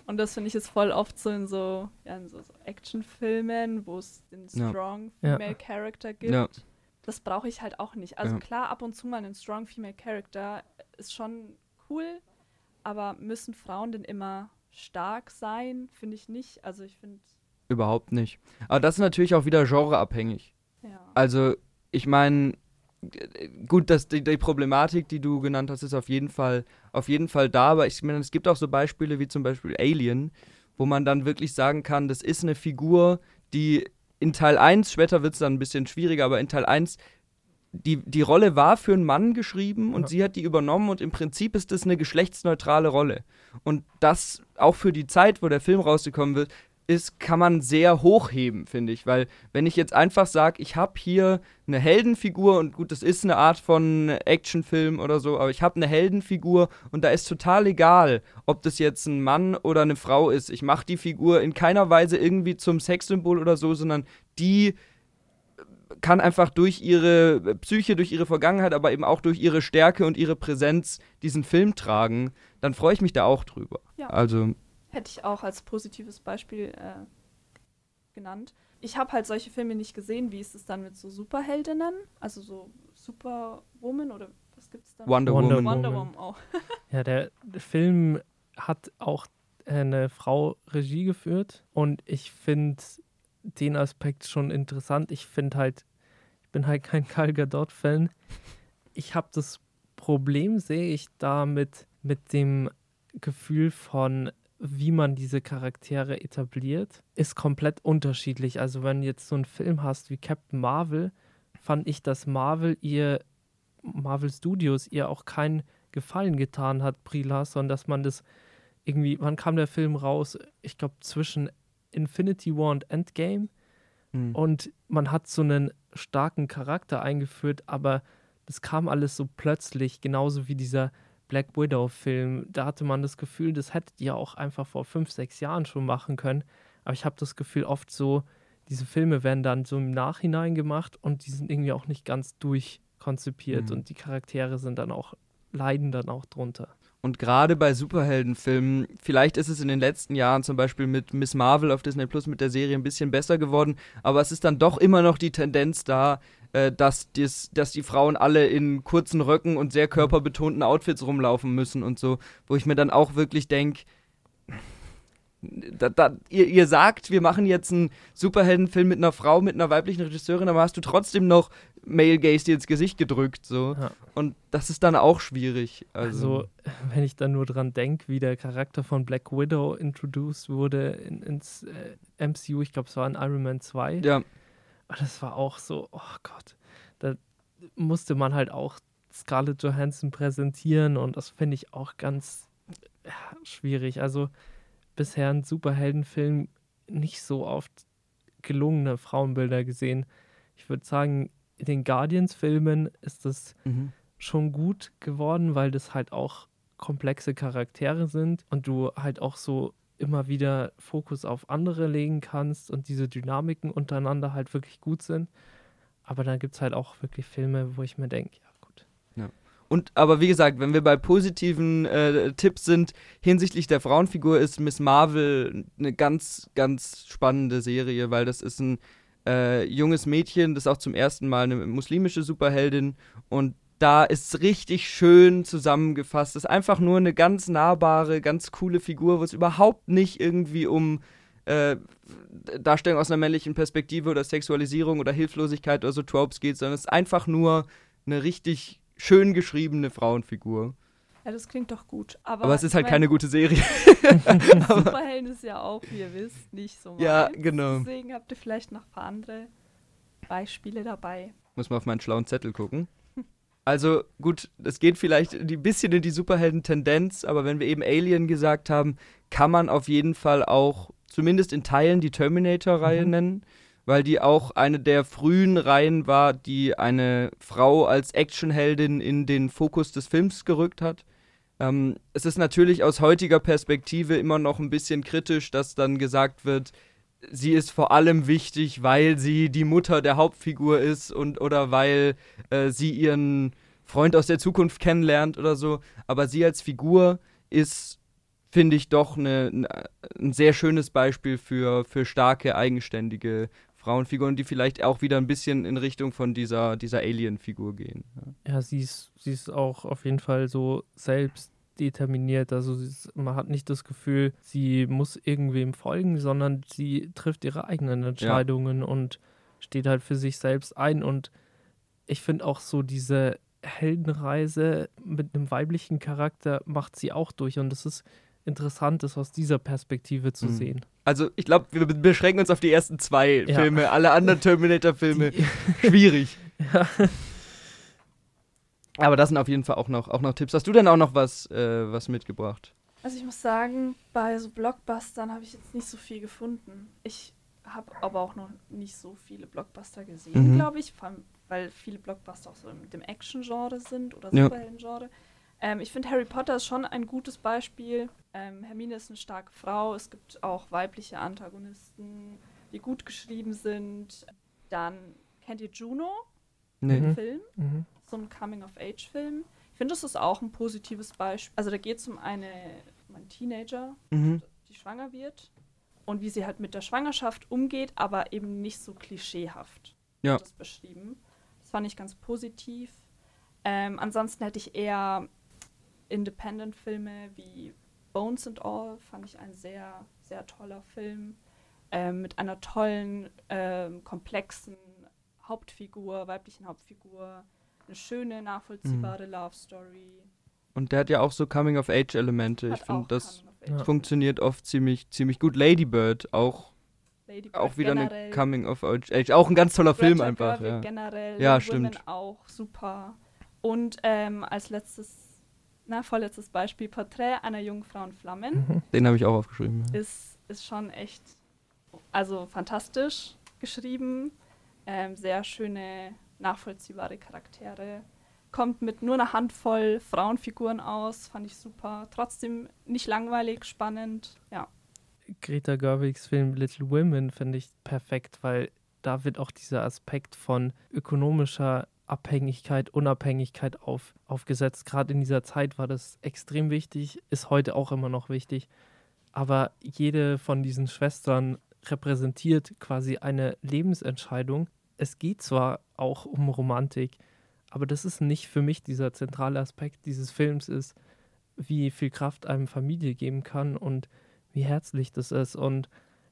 Und das finde ich ist voll oft so in so, ja, in so, so Actionfilmen, wo es den Ja. Strong Ja. Female Character gibt. Das brauche ich halt auch nicht. Also Ja. klar, ab und zu mal einen Strong Female Character ist schon cool, aber müssen Frauen denn immer stark sein? Finde ich nicht. Also ich finde, Überhaupt nicht. Aber das ist natürlich auch wieder genreabhängig. ja. Also, ich meine, gut, dass die, die Problematik, die du genannt hast, ist auf jeden Fall, auf jeden Fall da, aber ich meine, es gibt auch so Beispiele wie zum Beispiel Alien, wo man dann wirklich sagen kann, das ist eine Figur, die in Teil 1, später wird es dann ein bisschen schwieriger, aber in Teil 1, die, die Rolle war für einen Mann geschrieben und Ja. sie hat die übernommen und im Prinzip ist das eine geschlechtsneutrale Rolle. Und das auch für die Zeit, wo der Film rausgekommen wird, ist, kann man sehr hochheben, finde ich. Weil wenn ich jetzt einfach sage, ich habe hier eine Heldenfigur und gut, das ist eine Art von Actionfilm oder so, aber ich habe eine Heldenfigur und da ist total egal, ob das jetzt ein Mann oder eine Frau ist. Ich mache die Figur in keiner Weise irgendwie zum Sexsymbol oder so, sondern die kann einfach durch ihre Psyche, durch ihre Vergangenheit, aber eben auch durch ihre Stärke und ihre Präsenz diesen Film tragen, dann freue ich mich da auch drüber. Ja. Also, Hätte ich auch als positives Beispiel äh, genannt. Ich habe halt solche Filme nicht gesehen. Wie ist es dann mit so Superheldinnen? Also so Superwoman oder was gibt es da? Wonder, Wonder Woman. Wonder Woman. Auch. Ja, der Film hat auch eine Frau Regie geführt und ich finde den Aspekt schon interessant. Ich finde halt, ich bin halt kein Gal Gadot-Fan. Ich habe das Problem, sehe ich damit mit dem Gefühl von, wie man diese Charaktere etabliert, ist komplett unterschiedlich. Also wenn du jetzt so einen Film hast wie Captain Marvel, fand ich, dass Marvel ihr, Marvel Studios ihr auch keinen Gefallen getan hat, Brie Larson, dass man das irgendwie, wann kam der Film raus? Ich glaube zwischen Infinity War und Endgame. Mhm. Und man hat so einen starken Charakter eingeführt, aber das kam alles so plötzlich, genauso wie dieser Black Widow-Film. Da hatte man das Gefühl, das hättet ihr auch einfach vor fünf, sechs Jahren schon machen können. Aber ich habe das Gefühl, oft so, diese Filme werden dann so im Nachhinein gemacht und die sind irgendwie auch nicht ganz durchkonzipiert Mhm. und die Charaktere sind dann auch, leiden dann auch drunter. Und gerade bei Superheldenfilmen, vielleicht ist es in den letzten Jahren zum Beispiel mit Miss Marvel auf Disney Plus mit der Serie ein bisschen besser geworden, aber es ist dann doch immer noch die Tendenz da, äh, dass, dies, dass die Frauen alle in kurzen Röcken und sehr körperbetonten Outfits rumlaufen müssen und so, wo ich mir dann auch wirklich denke, da, da, ihr, ihr sagt, wir machen jetzt einen Superheldenfilm mit einer Frau, mit einer weiblichen Regisseurin, aber hast du trotzdem noch Male Gaze dir ins Gesicht gedrückt, so. Ja. Und das ist dann auch schwierig. Also, Also, wenn ich dann nur dran denke, wie der Charakter von Black Widow introduced wurde in, ins äh, MCU, ich glaube, es war in Iron Man 2. ja. Aber das war auch so, oh Gott, da musste man halt auch Scarlett Johansson präsentieren und das finde ich auch ganz ja, schwierig. Also bisher in Superheldenfilmen nicht so oft gelungene Frauenbilder gesehen. Ich würde sagen, in den Guardians-Filmen ist das Mhm. schon gut geworden, weil das halt auch komplexe Charaktere sind und du halt auch so immer wieder Fokus auf andere legen kannst und diese Dynamiken untereinander halt wirklich gut sind. Aber dann gibt es halt auch wirklich Filme, wo ich mir denke, ja gut. Und aber wie gesagt, wenn wir bei positiven äh, Tipps sind hinsichtlich der Frauenfigur, ist Miss Marvel eine ganz, ganz spannende Serie, weil das ist ein äh, junges Mädchen, das auch zum ersten Mal eine muslimische Superheldin und da ist richtig schön zusammengefasst. Das ist einfach nur eine ganz nahbare, ganz coole Figur, wo es überhaupt nicht irgendwie um äh, Darstellung aus einer männlichen Perspektive oder Sexualisierung oder Hilflosigkeit oder so Tropes geht, sondern es ist einfach nur eine richtig schön geschriebene Frauenfigur. Ja, das klingt doch gut. Aber, Aber es ist halt mein, keine gute Serie. Superhelden ist ja auch, wie ihr wisst, nicht so Ja, meins. genau. Deswegen habt ihr vielleicht noch ein paar andere Beispiele dabei. Muss mal auf meinen schlauen Zettel gucken. Also gut, es geht vielleicht ein bisschen in die Superhelden-Tendenz, aber wenn wir eben Alien gesagt haben, kann man auf jeden Fall auch zumindest in Teilen die Terminator-Reihe Mhm. nennen, weil die auch eine der frühen Reihen war, die eine Frau als Actionheldin in den Fokus des Films gerückt hat. Ähm, es ist natürlich aus heutiger Perspektive immer noch ein bisschen kritisch, dass dann gesagt wird, sie ist vor allem wichtig, weil sie die Mutter der Hauptfigur ist und oder weil äh, sie ihren Freund aus der Zukunft kennenlernt oder so. Aber sie als Figur ist, finde ich, doch eine, ein sehr schönes Beispiel für, für starke, eigenständige Frauenfiguren, die vielleicht auch wieder ein bisschen in Richtung von dieser, dieser Alien-Figur gehen. Ja. Ja, sie ist, sie ist auch auf jeden Fall so selbst determiniert. Also sie man hat nicht das Gefühl, sie muss irgendwem folgen, sondern sie trifft ihre eigenen Entscheidungen und steht halt für sich selbst ein. Und ich finde auch so diese Heldenreise mit einem weiblichen Charakter macht sie auch durch. Und es ist interessant, das aus dieser Perspektive zu Mhm. sehen. Also ich glaube, wir be- beschränken uns auf die ersten zwei Ja. Filme. Alle anderen Terminator-Filme, schwierig. ja. Aber das sind auf jeden Fall auch noch, auch noch Tipps. Hast du denn auch noch was, äh, was mitgebracht? Also ich muss sagen, bei so Blockbustern habe ich jetzt nicht so viel gefunden. Ich habe aber auch noch nicht so viele Blockbuster gesehen, Mhm. glaube ich, vor allem, weil viele Blockbuster auch so mit dem Action-Genre sind oder Ja. Superhelden-Genre. Ähm, ich finde, Harry Potter ist schon ein gutes Beispiel. Ähm, Hermine ist eine starke Frau. Es gibt auch weibliche Antagonisten, die gut geschrieben sind. Dann kennt ihr Juno, Nee. den Mhm. Film? Mhm. So ein Coming-of-Age-Film. Ich finde, das ist auch ein positives Beispiel. Also da geht es um eine, um einen Teenager, Mhm. die schwanger wird und wie sie halt mit der Schwangerschaft umgeht, aber eben nicht so klischeehaft Ja. das beschrieben. Das fand ich ganz positiv. Ähm, ansonsten hätte ich eher Independent-Filme wie Bones and All, fand ich ein sehr, sehr toller Film. Ähm, mit einer tollen, ähm, komplexen Hauptfigur, weiblichen Hauptfigur. Eine schöne, nachvollziehbare Love Story. Und der hat ja auch so Coming-of-Age-Elemente. Ich finde, das. Ja. funktioniert oft ziemlich, ziemlich gut. Lady Bird, auch, Lady Bird auch wieder generell, eine Coming-of-Age. Auch ein ganz toller Film Greta einfach. Gerwig Ja. generell, Ja, Little Women stimmt. auch super. Und ähm, als letztes na, vorletztes Beispiel, Porträt einer jungen Frau in Flammen. Mhm. Den habe ich auch aufgeschrieben. Ja. Ist, ist schon echt, also fantastisch geschrieben. Ähm, sehr schöne, nachvollziehbare Charaktere. Kommt mit nur einer Handvoll Frauenfiguren aus, fand ich super. Trotzdem nicht langweilig, spannend, ja. Greta Gerwigs Film Little Women finde ich perfekt, weil da wird auch dieser Aspekt von ökonomischer Abhängigkeit, Unabhängigkeit auf, aufgesetzt. Gerade in dieser Zeit war das extrem wichtig, ist heute auch immer noch wichtig. Aber jede von diesen Schwestern repräsentiert quasi eine Lebensentscheidung. Es geht zwar auch um Romantik, aber das ist nicht für mich dieser zentrale Aspekt dieses Films ist, wie viel Kraft einem Familie geben kann und wie herzlich das ist. Und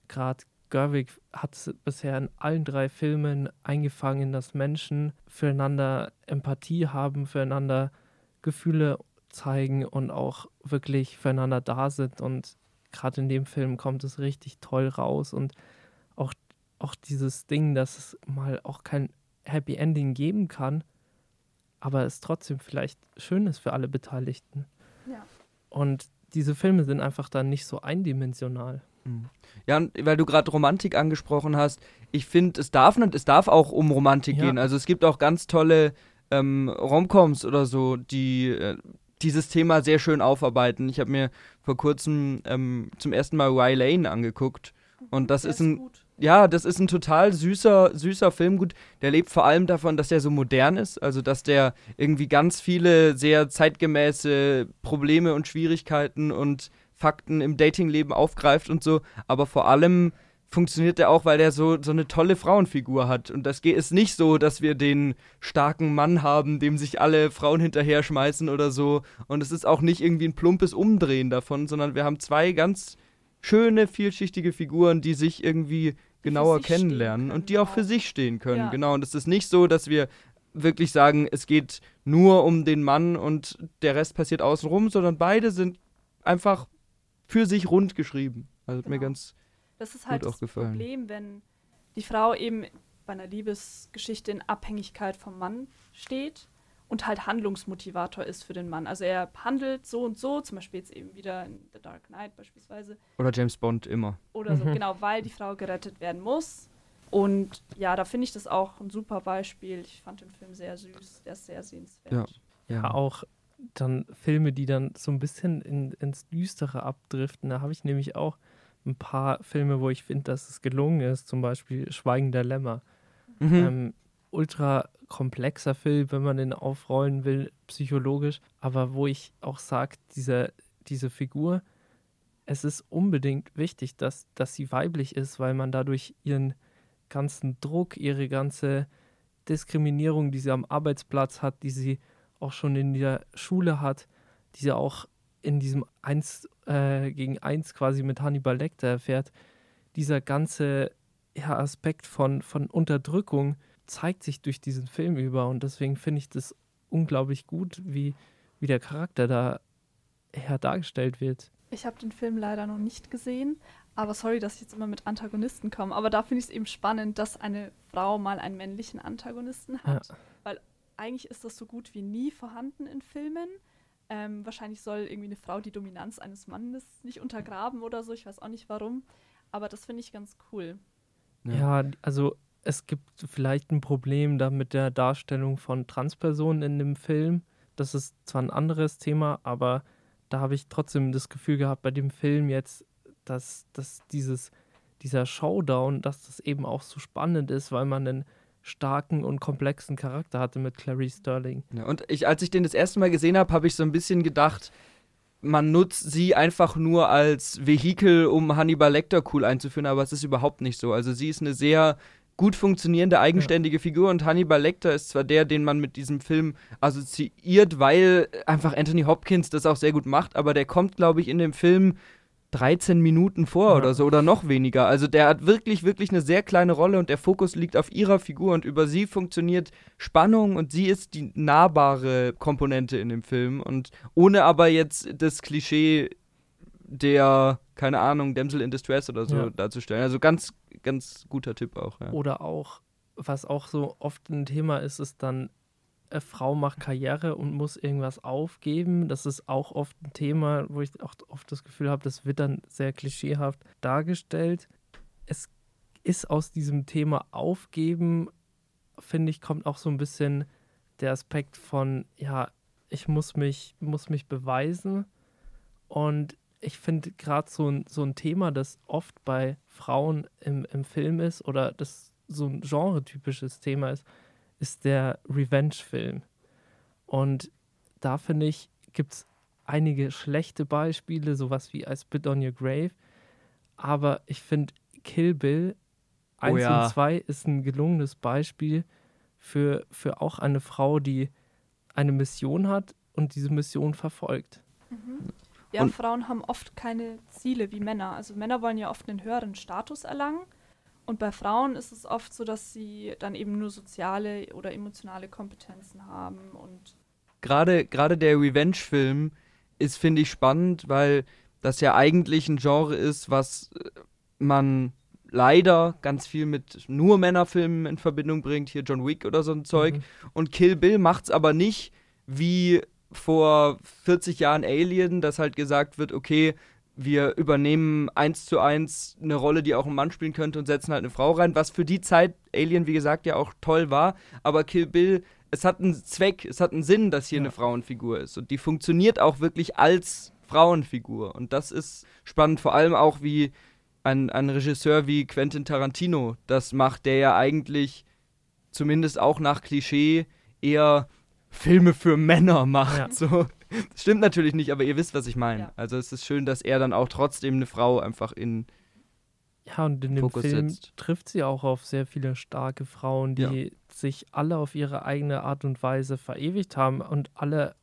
gerade Gerwig hat es bisher in allen drei Filmen eingefangen, dass Menschen füreinander Empathie haben, füreinander Gefühle zeigen und auch wirklich füreinander da sind. Und gerade in dem Film kommt es richtig toll raus. Und auch, dieses Ding, dass es mal auch kein Happy Ending geben kann, aber es trotzdem vielleicht schön ist für alle Beteiligten. Ja. Und diese Filme sind einfach dann nicht so eindimensional. Mhm. Ja, und weil du gerade Romantik angesprochen hast, ich finde, es darf es darf auch um Romantik ja. gehen. Also es gibt auch ganz tolle ähm, Romcoms oder so, die äh, dieses Thema sehr schön aufarbeiten. Ich habe mir vor kurzem ähm, zum ersten Mal Rye Lane angeguckt und das ist ein gut. Ja, das ist ein total süßer süßer Film. Gut, der lebt vor allem davon, dass er so modern ist, also dass der irgendwie ganz viele sehr zeitgemäße Probleme und Schwierigkeiten und Fakten im Datingleben aufgreift und so, aber vor allem funktioniert er auch, weil er so, so eine tolle Frauenfigur hat. Und das ist nicht so, dass wir den starken Mann haben, dem sich alle Frauen hinterher schmeißen oder so. Und es ist auch nicht irgendwie ein plumpes Umdrehen davon, sondern wir haben zwei ganz schöne, vielschichtige Figuren, die sich irgendwie genauer kennenlernen und die auch für sich stehen können. Ja. Genau. Und es ist nicht so, dass wir wirklich sagen, es geht nur um den Mann und der Rest passiert außenrum, sondern beide sind einfach für sich rund geschrieben. Also genau. hat mir genau. ganz das ist halt gut das auch gefallen. Problem, wenn die Frau eben bei einer Liebesgeschichte in Abhängigkeit vom Mann steht und halt Handlungsmotivator ist für den Mann. Also er handelt so und so, zum Beispiel jetzt eben wieder in The Dark Knight beispielsweise. Oder James Bond immer. Oder so, mhm. genau, weil die Frau gerettet werden muss. Und ja, da finde ich das auch ein super Beispiel. Ich fand den Film sehr süß, der ist sehr sehenswert. Ja, ja auch dann Filme, die dann so ein bisschen in, ins Düstere abdriften. Da habe ich nämlich auch ein paar Filme, wo ich finde, dass es gelungen ist. Zum Beispiel Schweigen der Lämmer. Mhm. Ähm, ultra komplexer Film, wenn man den aufrollen will, psychologisch. Aber wo ich auch sage, diese, diese Figur, es ist unbedingt wichtig, dass, dass sie weiblich ist, weil man dadurch ihren ganzen Druck, ihre ganze Diskriminierung, die sie am Arbeitsplatz hat, die sie auch schon in der Schule hat, die sie auch in diesem 1 äh, gegen 1 quasi mit Hannibal Lecter erfährt, dieser ganze ja, Aspekt von, von Unterdrückung zeigt sich durch diesen Film über und deswegen finde ich das unglaublich gut, wie, wie der Charakter da her dargestellt wird. Ich habe den Film leider noch nicht gesehen, aber sorry, dass ich jetzt immer mit Antagonisten komme, aber da finde ich es eben spannend, dass eine Frau mal einen männlichen Antagonisten hat, ja. weil eigentlich ist das so gut wie nie vorhanden in Filmen. Ähm, wahrscheinlich soll irgendwie eine Frau die Dominanz eines Mannes nicht untergraben oder so. Ich weiß auch nicht warum. Aber das finde ich ganz cool. Ja. ja, also es gibt vielleicht ein Problem da mit der Darstellung von Transpersonen in dem Film. Das ist zwar ein anderes Thema, aber da habe ich trotzdem das Gefühl gehabt bei dem Film jetzt, dass, dass dieses, dieser Showdown, dass das eben auch so spannend ist, weil man einen starken und komplexen Charakter hatte mit Clarice Sterling. Ja, und ich, als ich den das erste Mal gesehen habe, habe ich so ein bisschen gedacht, man nutzt sie einfach nur als Vehikel, um Hannibal Lecter cool einzuführen, aber es ist überhaupt nicht so. Also sie ist eine sehr gut funktionierende, eigenständige ja. Figur und Hannibal Lecter ist zwar der, den man mit diesem Film assoziiert, weil einfach Anthony Hopkins das auch sehr gut macht, aber der kommt, glaube ich, in dem Film 13 Minuten vor ja. oder so oder noch weniger. Also der hat wirklich, wirklich eine sehr kleine Rolle und der Fokus liegt auf ihrer Figur und über sie funktioniert Spannung und sie ist die nahbare Komponente in dem Film und ohne aber jetzt das Klischee der, keine Ahnung, Damsel in Distress oder so ja. darzustellen. Also ganz, ganz guter Tipp auch. Ja. Oder auch, was auch so oft ein Thema ist, ist dann äh, Frau macht Karriere und muss irgendwas aufgeben. Das ist auch oft ein Thema, wo ich auch oft das Gefühl habe, das wird dann sehr klischeehaft dargestellt. Es ist aus diesem Thema Aufgeben, finde ich, kommt auch so ein bisschen der Aspekt von, ja, ich muss mich, muss mich beweisen. Und ich finde gerade so ein, so ein Thema, das oft bei Frauen im, im Film ist oder das so ein genre-typisches Thema ist, ist der Revenge-Film. Und da finde ich, gibt es einige schlechte Beispiele, sowas wie I Spit on Your Grave. Aber ich finde, Kill Bill 1 oh ja. und 2 ist ein gelungenes Beispiel für, für auch eine Frau, die eine Mission hat und diese Mission verfolgt. Mhm. Ja, und Frauen haben oft keine Ziele wie Männer. Also Männer wollen ja oft einen höheren Status erlangen. Und bei Frauen ist es oft so, dass sie dann eben nur soziale oder emotionale Kompetenzen haben. Und gerade, gerade der Revenge-Film ist, finde ich, spannend, weil das ja eigentlich ein Genre ist, was äh, man leider ganz viel mit nur Männerfilmen in Verbindung bringt, hier John Wick oder so ein Zeug. Mhm. Und Kill Bill macht es aber nicht wie vor 40 Jahren Alien, dass halt gesagt wird, okay, wir übernehmen eins zu eins eine Rolle, die auch ein Mann spielen könnte und setzen halt eine Frau rein, was für die Zeit Alien, wie gesagt, ja auch toll war. Aber Kill Bill, es hat einen Zweck, es hat einen Sinn, dass hier ja. eine Frauenfigur ist. Und die funktioniert auch wirklich als Frauenfigur. Und das ist spannend, vor allem auch wie ein, ein Regisseur wie Quentin Tarantino das macht, der ja eigentlich zumindest auch nach Klischee eher Filme für Männer macht. Ja. So. Das stimmt natürlich nicht, aber ihr wisst, was ich meine. Ja. Also es ist schön, dass er dann auch trotzdem eine Frau einfach in ja, und in dem Fokus Film setzt. trifft sie auch auf sehr viele starke Frauen, die ja. sich alle auf ihre eigene Art und Weise verewigt haben und alle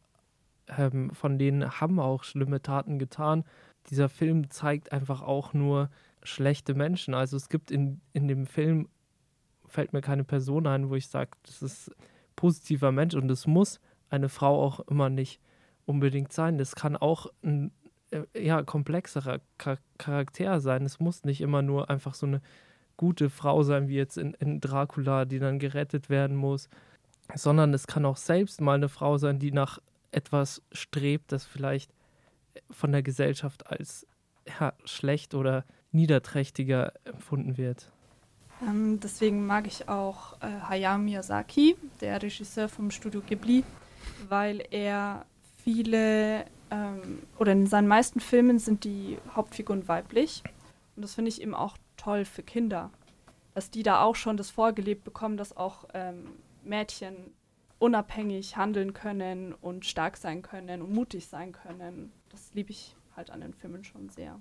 ähm, von denen haben auch schlimme Taten getan. Dieser Film zeigt einfach auch nur schlechte Menschen. Also es gibt in, in dem Film, fällt mir keine Person ein, wo ich sage, das ist positiver Mensch und es muss eine Frau auch immer nicht unbedingt sein. Das kann auch ein äh, ja, komplexerer Charakter sein. Es muss nicht immer nur einfach so eine gute Frau sein, wie jetzt in, in Dracula, die dann gerettet werden muss, sondern es kann auch selbst mal eine Frau sein, die nach etwas strebt, das vielleicht von der Gesellschaft als ja, schlecht oder niederträchtiger empfunden wird. Ähm, deswegen mag ich auch äh, Hayao Miyazaki, der Regisseur vom Studio Ghibli, weil er viele ähm, oder in seinen meisten Filmen sind die Hauptfiguren weiblich. Und das finde ich eben auch toll für Kinder, dass die da auch schon das vorgelebt bekommen, dass auch ähm, Mädchen unabhängig handeln können und stark sein können und mutig sein können. Das liebe ich halt an den Filmen schon sehr.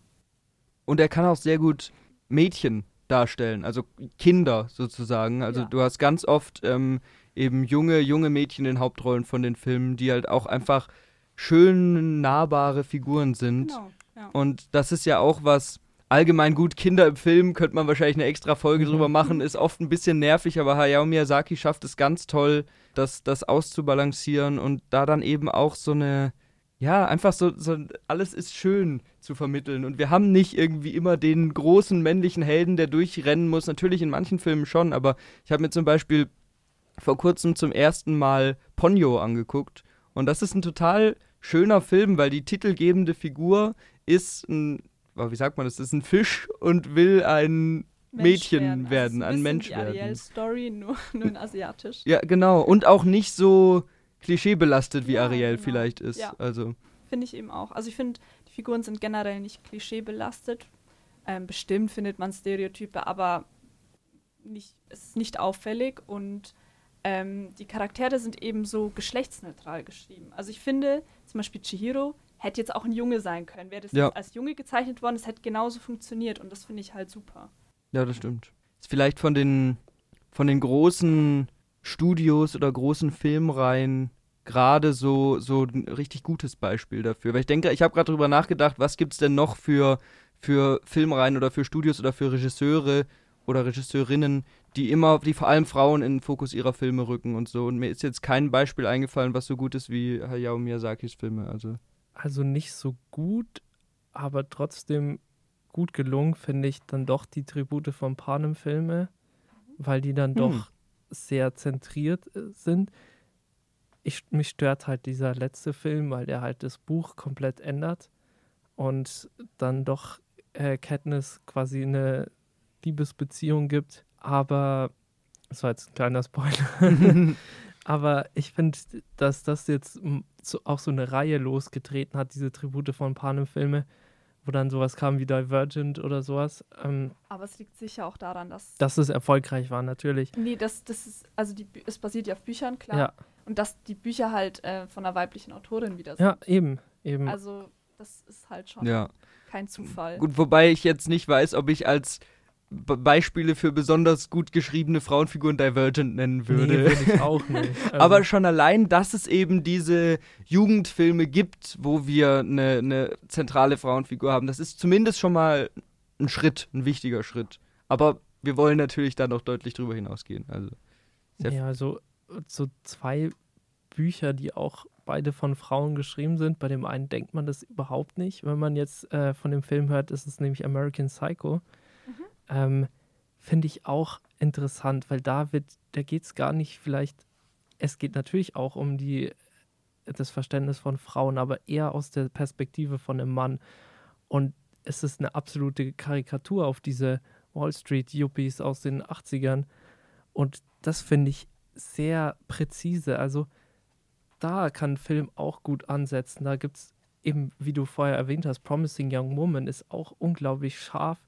Und er kann auch sehr gut Mädchen darstellen, also Kinder sozusagen. Also ja. du hast ganz oft ähm, eben junge, junge Mädchen in Hauptrollen von den Filmen, die halt auch einfach schön nahbare Figuren sind. Genau, ja. Und das ist ja auch was allgemein gut. Kinder im Film könnte man wahrscheinlich eine extra Folge drüber machen, ist oft ein bisschen nervig, aber Hayao Miyazaki schafft es ganz toll, das, das auszubalancieren und da dann eben auch so eine ja, einfach so, so, alles ist schön zu vermitteln. Und wir haben nicht irgendwie immer den großen männlichen Helden, der durchrennen muss. Natürlich in manchen Filmen schon, aber ich habe mir zum Beispiel vor kurzem zum ersten Mal Ponyo angeguckt. Und das ist ein total schöner Film, weil die titelgebende Figur ist ein, wie sagt man das, ist ein Fisch und will ein Mensch Mädchen werden, also ein, ein Mensch die werden. Ariel-Story, nur, nur in asiatisch. Ja, genau. Und auch nicht so klischeebelastet, wie ja, Ariel genau. vielleicht ist. Ja. Also. Finde ich eben auch. Also ich finde, die Figuren sind generell nicht klischeebelastet. Ähm, bestimmt findet man Stereotype, aber nicht, es ist nicht auffällig und ähm, die Charaktere sind eben so geschlechtsneutral geschrieben. Also ich finde, zum Beispiel Chihiro hätte jetzt auch ein Junge sein können. Wäre das ja. als Junge gezeichnet worden, es hätte genauso funktioniert und das finde ich halt super. Ja, das stimmt. Ist vielleicht von den, von den großen Studios oder großen Filmreihen gerade so, so ein richtig gutes Beispiel dafür. Weil ich denke, ich habe gerade darüber nachgedacht, was gibt es denn noch für, für Filmreihen oder für Studios oder für Regisseure oder Regisseurinnen, die immer, die vor allem Frauen in den Fokus ihrer Filme rücken und so. Und mir ist jetzt kein Beispiel eingefallen, was so gut ist wie Hayao Miyazakis Filme. Also, also nicht so gut, aber trotzdem gut gelungen, finde ich dann doch die Tribute von Panem-Filme, weil die dann hm. doch sehr zentriert äh, sind. ich, mich stört halt dieser letzte Film, weil der halt das Buch komplett ändert und dann doch äh, Katniss quasi eine Liebesbeziehung gibt. Aber das war jetzt ein kleiner Spoiler. Aber ich finde, dass das jetzt so, auch so eine Reihe losgetreten hat, diese Tribute von Panem-Filme, wo dann sowas kam wie Divergent oder sowas. Ähm, Aber es liegt sicher auch daran, dass. Dass es erfolgreich war, natürlich. Nee, das, das ist, also die, es basiert ja auf Büchern, klar. Ja. Und dass die Bücher halt äh, von einer weiblichen Autorin wieder sind. Ja, eben, eben. Also, das ist halt schon Ja. kein Zufall. Gut, wobei ich jetzt nicht weiß, ob ich als Beispiele für besonders gut geschriebene Frauenfiguren Divergent nennen würde. Nee, würde ich auch nicht. Also, Aber schon allein, dass es eben diese Jugendfilme gibt, wo wir eine, eine zentrale Frauenfigur haben, das ist zumindest schon mal ein Schritt, ein wichtiger Schritt. Aber wir wollen natürlich da noch deutlich drüber hinausgehen. Also, ja, so, so zwei Bücher, die auch beide von Frauen geschrieben sind. Bei dem einen denkt man das überhaupt nicht. Wenn man jetzt äh, von dem Film hört, ist es nämlich American Psycho. Ähm, Finde ich auch interessant, weil da wird, da geht es gar nicht vielleicht, es geht natürlich auch um die, das Verständnis von Frauen, aber eher aus der Perspektive von einem Mann. Und es ist eine absolute Karikatur auf diese Wall Street Yuppies aus den 80ern. Und das finde ich sehr präzise. Also da kann Film auch gut ansetzen. Da gibt es eben, wie du vorher erwähnt hast, Promising Young Woman ist auch unglaublich scharf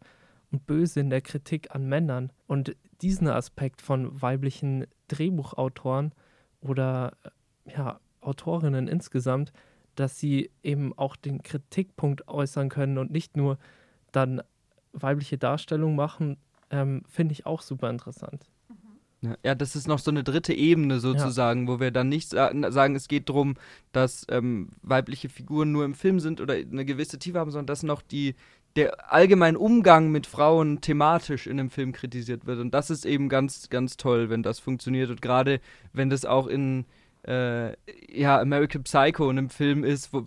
und böse in der Kritik an Männern. Und diesen Aspekt von weiblichen Drehbuchautoren oder äh, ja, Autorinnen insgesamt, dass sie eben auch den Kritikpunkt äußern können und nicht nur dann weibliche Darstellung machen, ähm, finde ich auch super interessant. Ja, ja, das ist noch so eine dritte Ebene sozusagen, wo wir dann nicht sa sagen, es geht darum, dass ähm, weibliche Figuren nur im Film sind oder eine gewisse Tiefe haben, sondern dass noch die, der allgemeine Umgang mit Frauen thematisch in einem Film kritisiert wird. Und das ist eben ganz, ganz toll, wenn das funktioniert. Und gerade wenn das auch in äh, ja, American Psycho in einem Film ist, wo,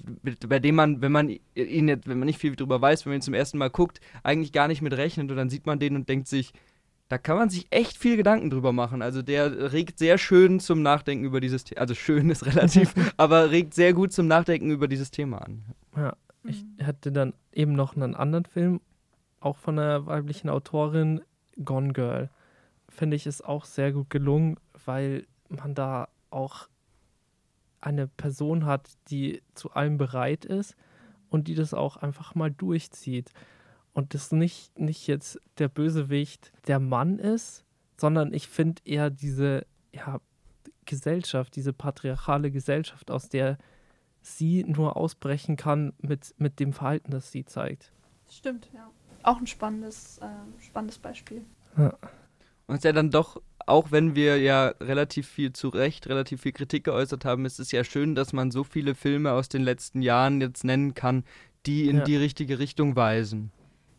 bei dem man, wenn man ihn jetzt, wenn man nicht viel drüber weiß, wenn man ihn zum ersten Mal guckt, eigentlich gar nicht mit rechnet und dann sieht man den und denkt sich, da kann man sich echt viel Gedanken drüber machen. Also der regt sehr schön zum Nachdenken über dieses Thema. Also schön ist relativ, aber regt sehr gut zum Nachdenken über dieses Thema an. Ja, ich Mhm. hatte dann eben noch einen anderen Film, auch von einer weiblichen Autorin, Gone Girl. Finde ich ist auch sehr gut gelungen, weil man da auch eine Person hat, die zu allem bereit ist und die das auch einfach mal durchzieht. Und das nicht, nicht jetzt der Bösewicht der Mann ist, sondern ich finde eher diese ja, Gesellschaft, diese patriarchale Gesellschaft, aus der sie nur ausbrechen kann mit, mit dem Verhalten, das sie zeigt. Stimmt, ja. Auch ein spannendes, äh, spannendes Beispiel. Und es ist ja dann doch, auch wenn wir ja relativ viel zu Recht, relativ viel Kritik geäußert haben, ist es ja schön, dass man so viele Filme aus den letzten Jahren jetzt nennen kann, die in Ja. die richtige Richtung weisen.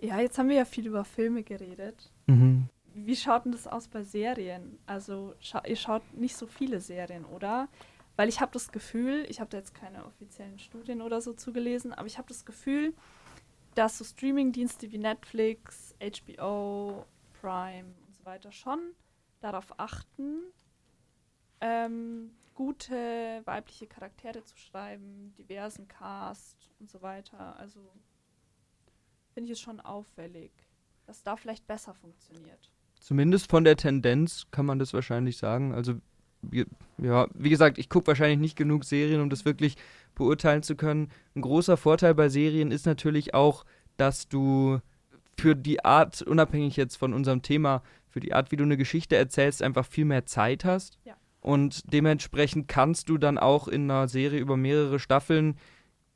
Ja, jetzt haben wir ja viel über Filme geredet. Mhm. Wie schaut denn das aus bei Serien? Also scha ihr schaut nicht so viele Serien, oder? Weil ich habe das Gefühl, ich habe da jetzt keine offiziellen Studien oder so zugelesen, aber ich habe das Gefühl, dass so Streamingdienste wie Netflix, HBO, Prime und so weiter schon darauf achten, ähm, gute weibliche Charaktere zu schreiben, diversen Cast und so weiter. Also finde ich es schon auffällig, dass da vielleicht besser funktioniert. Zumindest von der Tendenz kann man das wahrscheinlich sagen. Also, wie- ja, wie gesagt, ich gucke wahrscheinlich nicht genug Serien, um das wirklich beurteilen zu können. Ein großer Vorteil bei Serien ist natürlich auch, dass du für die Art, unabhängig jetzt von unserem Thema, für die Art, wie du eine Geschichte erzählst, einfach viel mehr Zeit hast. Ja. Und dementsprechend kannst du dann auch in einer Serie über mehrere Staffeln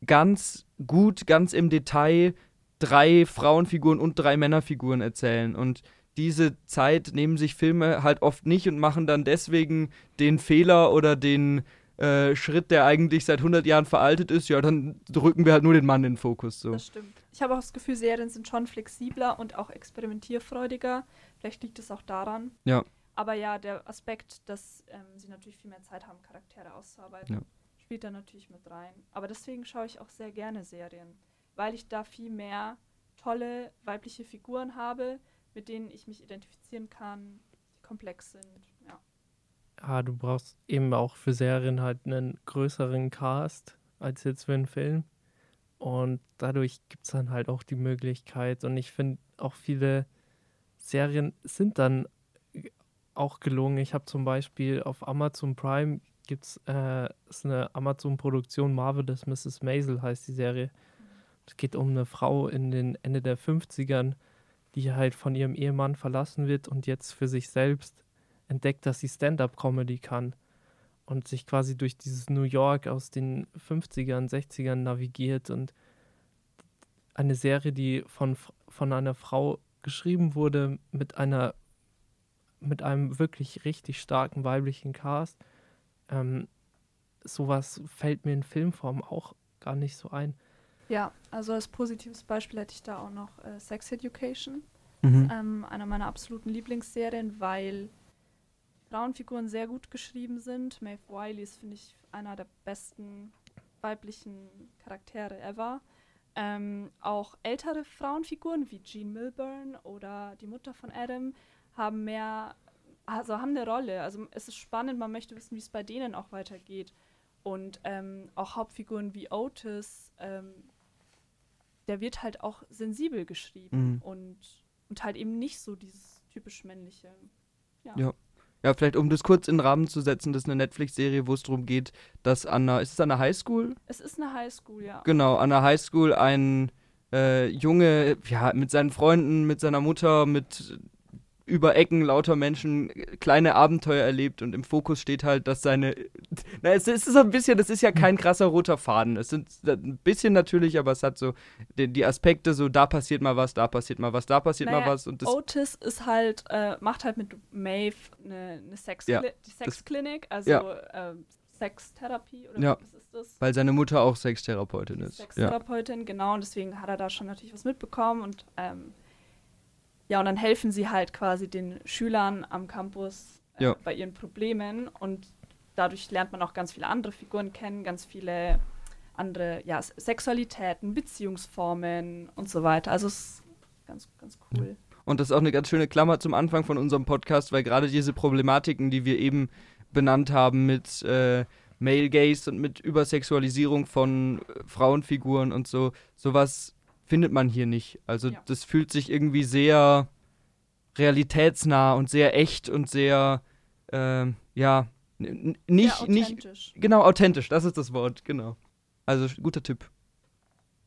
ganz gut, ganz im Detail drei Frauenfiguren und drei Männerfiguren erzählen. Und diese Zeit nehmen sich Filme halt oft nicht und machen dann deswegen den Fehler oder den äh, Schritt, der eigentlich seit 100 Jahren veraltet ist, ja, dann drücken wir halt nur den Mann in den Fokus. So. Das stimmt. Ich habe auch das Gefühl, Serien sind schon flexibler und auch experimentierfreudiger. Vielleicht liegt es auch daran. Ja. Aber ja, der Aspekt, dass ähm, sie natürlich viel mehr Zeit haben, Charaktere auszuarbeiten, Ja. spielt da natürlich mit rein. Aber deswegen schaue ich auch sehr gerne Serien, weil ich da viel mehr tolle weibliche Figuren habe, mit denen ich mich identifizieren kann, die komplex sind. Ja. ja, du brauchst eben auch für Serien halt einen größeren Cast als jetzt für einen Film. Und dadurch gibt es dann halt auch die Möglichkeit. Und ich finde auch viele Serien sind dann auch gelungen. Ich habe zum Beispiel auf Amazon Prime gibt es äh, eine Amazon-Produktion Marvelous Mrs. Maisel heißt die Serie. Es geht um eine Frau in den Ende der 50ern, die halt von ihrem Ehemann verlassen wird und jetzt für sich selbst entdeckt, dass sie Stand-up-Comedy kann und sich quasi durch dieses New York aus den 50ern, 60ern navigiert und eine Serie, die von, von einer Frau geschrieben wurde mit einer mit einem wirklich richtig starken weiblichen Cast. Ähm, sowas fällt mir in Filmform auch gar nicht so ein. Ja, also als positives Beispiel hätte ich da auch noch äh, Sex Education, Mhm. ähm, einer meiner absoluten Lieblingsserien, weil Frauenfiguren sehr gut geschrieben sind. Maeve Wiley ist, finde ich, einer der besten weiblichen Charaktere ever. Ähm, auch ältere Frauenfiguren wie Jean Milburn oder die Mutter von Adam haben mehr, also haben eine Rolle. Also es ist spannend, man möchte wissen, wie es bei denen auch weitergeht. Und ähm, auch Hauptfiguren wie Otis, ähm, der wird halt auch sensibel geschrieben Mhm. und, und halt eben nicht so dieses typisch männliche. Ja. Ja. Ja, vielleicht um das kurz in den Rahmen zu setzen, das ist eine Netflix-Serie, wo es darum geht, dass an einer, ist es an einer Highschool? Es ist eine Highschool, ja. Genau, an der Highschool ein äh, Junge, ja, mit seinen Freunden, mit seiner Mutter, mit über Ecken lauter Menschen äh, kleine Abenteuer erlebt und im Fokus steht halt, dass seine. Na, es ist so ein bisschen, das ist ja kein krasser roter Faden. Es sind ein bisschen natürlich, aber es hat so die, die Aspekte, so da passiert mal was, da passiert mal was, da passiert mal Naja, was und das. Otis ist halt, äh, macht halt mit Maeve eine, eine Sex Ja, die Sexklinik, also ja. ähm, Sextherapie oder Ja. was ist das? Weil seine Mutter auch Sextherapeutin ist. Ja. Sextherapeutin, genau, und deswegen hat er da schon natürlich was mitbekommen und ähm, ja, und dann helfen sie halt quasi den Schülern am Campus äh, Ja. bei ihren Problemen und dadurch lernt man auch ganz viele andere Figuren kennen, ganz viele andere, ja, Sexualitäten, Beziehungsformen und so weiter. Also es ist ganz, ganz cool. Und das ist auch eine ganz schöne Klammer zum Anfang von unserem Podcast, weil gerade diese Problematiken, die wir eben benannt haben mit äh, Male Gaze und mit Übersexualisierung von äh, Frauenfiguren und so, sowas findet man hier nicht. Also Ja. das fühlt sich irgendwie sehr realitätsnah und sehr echt und sehr, ähm, ja, nicht, Sehr nicht, authentisch. genau, authentisch, das ist das Wort, genau. Also guter Tipp.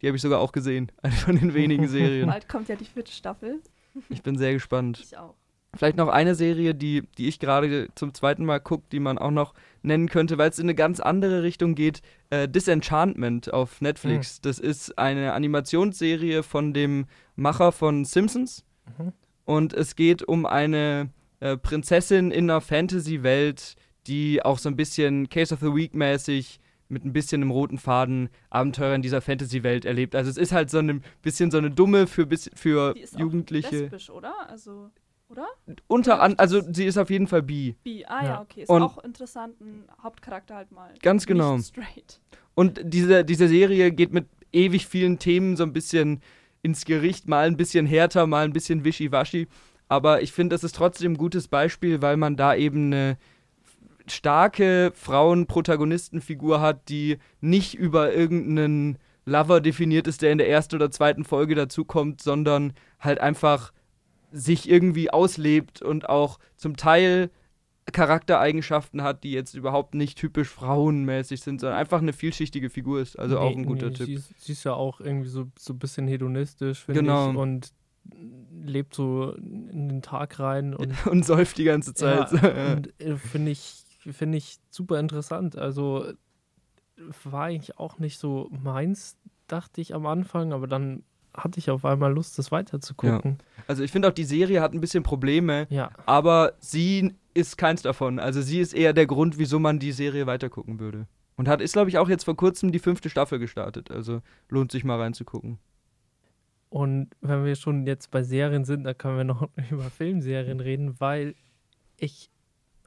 Die habe ich sogar auch gesehen, eine von den wenigen Serien. Bald kommt ja die vierte Staffel. Ich bin sehr gespannt. Ich auch. Vielleicht noch eine Serie, die, die ich gerade zum zweiten Mal gucke, die man auch noch nennen könnte, weil es in eine ganz andere Richtung geht. Äh, Disenchantment auf Netflix. Das ist eine Animationsserie von dem Macher von Simpsons. Mhm. Und es geht um eine äh, Prinzessin in einer Fantasy-Welt, die auch so ein bisschen Case of the Week mäßig mit ein bisschen einem roten Faden Abenteuer in dieser Fantasy-Welt erlebt. Also es ist halt so ein bisschen so eine dumme für, für Die ist auch Jugendliche. lesbisch, oder? Also, oder? Unter an, Oder also sie ist auf jeden Fall bi. Bi. Ah ja, Ja. okay. Ist Und- auch interessant, ein Hauptcharakter halt mal. Ganz genau. Straight. Und diese, diese Serie geht mit ewig vielen Themen so ein bisschen ins Gericht, mal ein bisschen härter, mal ein bisschen wischiwaschi. Aber ich finde, das ist trotzdem ein gutes Beispiel, weil man da eben eine starke Frauen-Protagonistenfigur hat, die nicht über irgendeinen Lover definiert ist, der in der ersten oder zweiten Folge dazukommt, sondern halt einfach sich irgendwie auslebt und auch zum Teil Charaktereigenschaften hat, die jetzt überhaupt nicht typisch frauenmäßig sind, sondern einfach eine vielschichtige Figur ist. Also auch Nee, ein guter nee, Tipp. Sie, ist- sie ist ja auch irgendwie so, so ein bisschen hedonistisch, finde Genau. ich. Und lebt so in den Tag rein und Und säuft die ganze Zeit. Ja, und äh, finde ich, finde ich super interessant. Also war eigentlich auch nicht so meins, dachte ich am Anfang, aber dann hatte ich auf einmal Lust, das weiterzugucken. Also ich finde auch, die Serie hat ein bisschen Probleme, Ja, aber sie ist keins davon. Also sie ist eher der Grund, wieso man die Serie weitergucken würde. Und hat, ist, glaube ich, auch jetzt vor kurzem die fünfte Staffel gestartet. Also lohnt sich mal reinzugucken. und wenn wir schon jetzt bei Serien sind, dann können wir noch über Filmserien reden, weil ich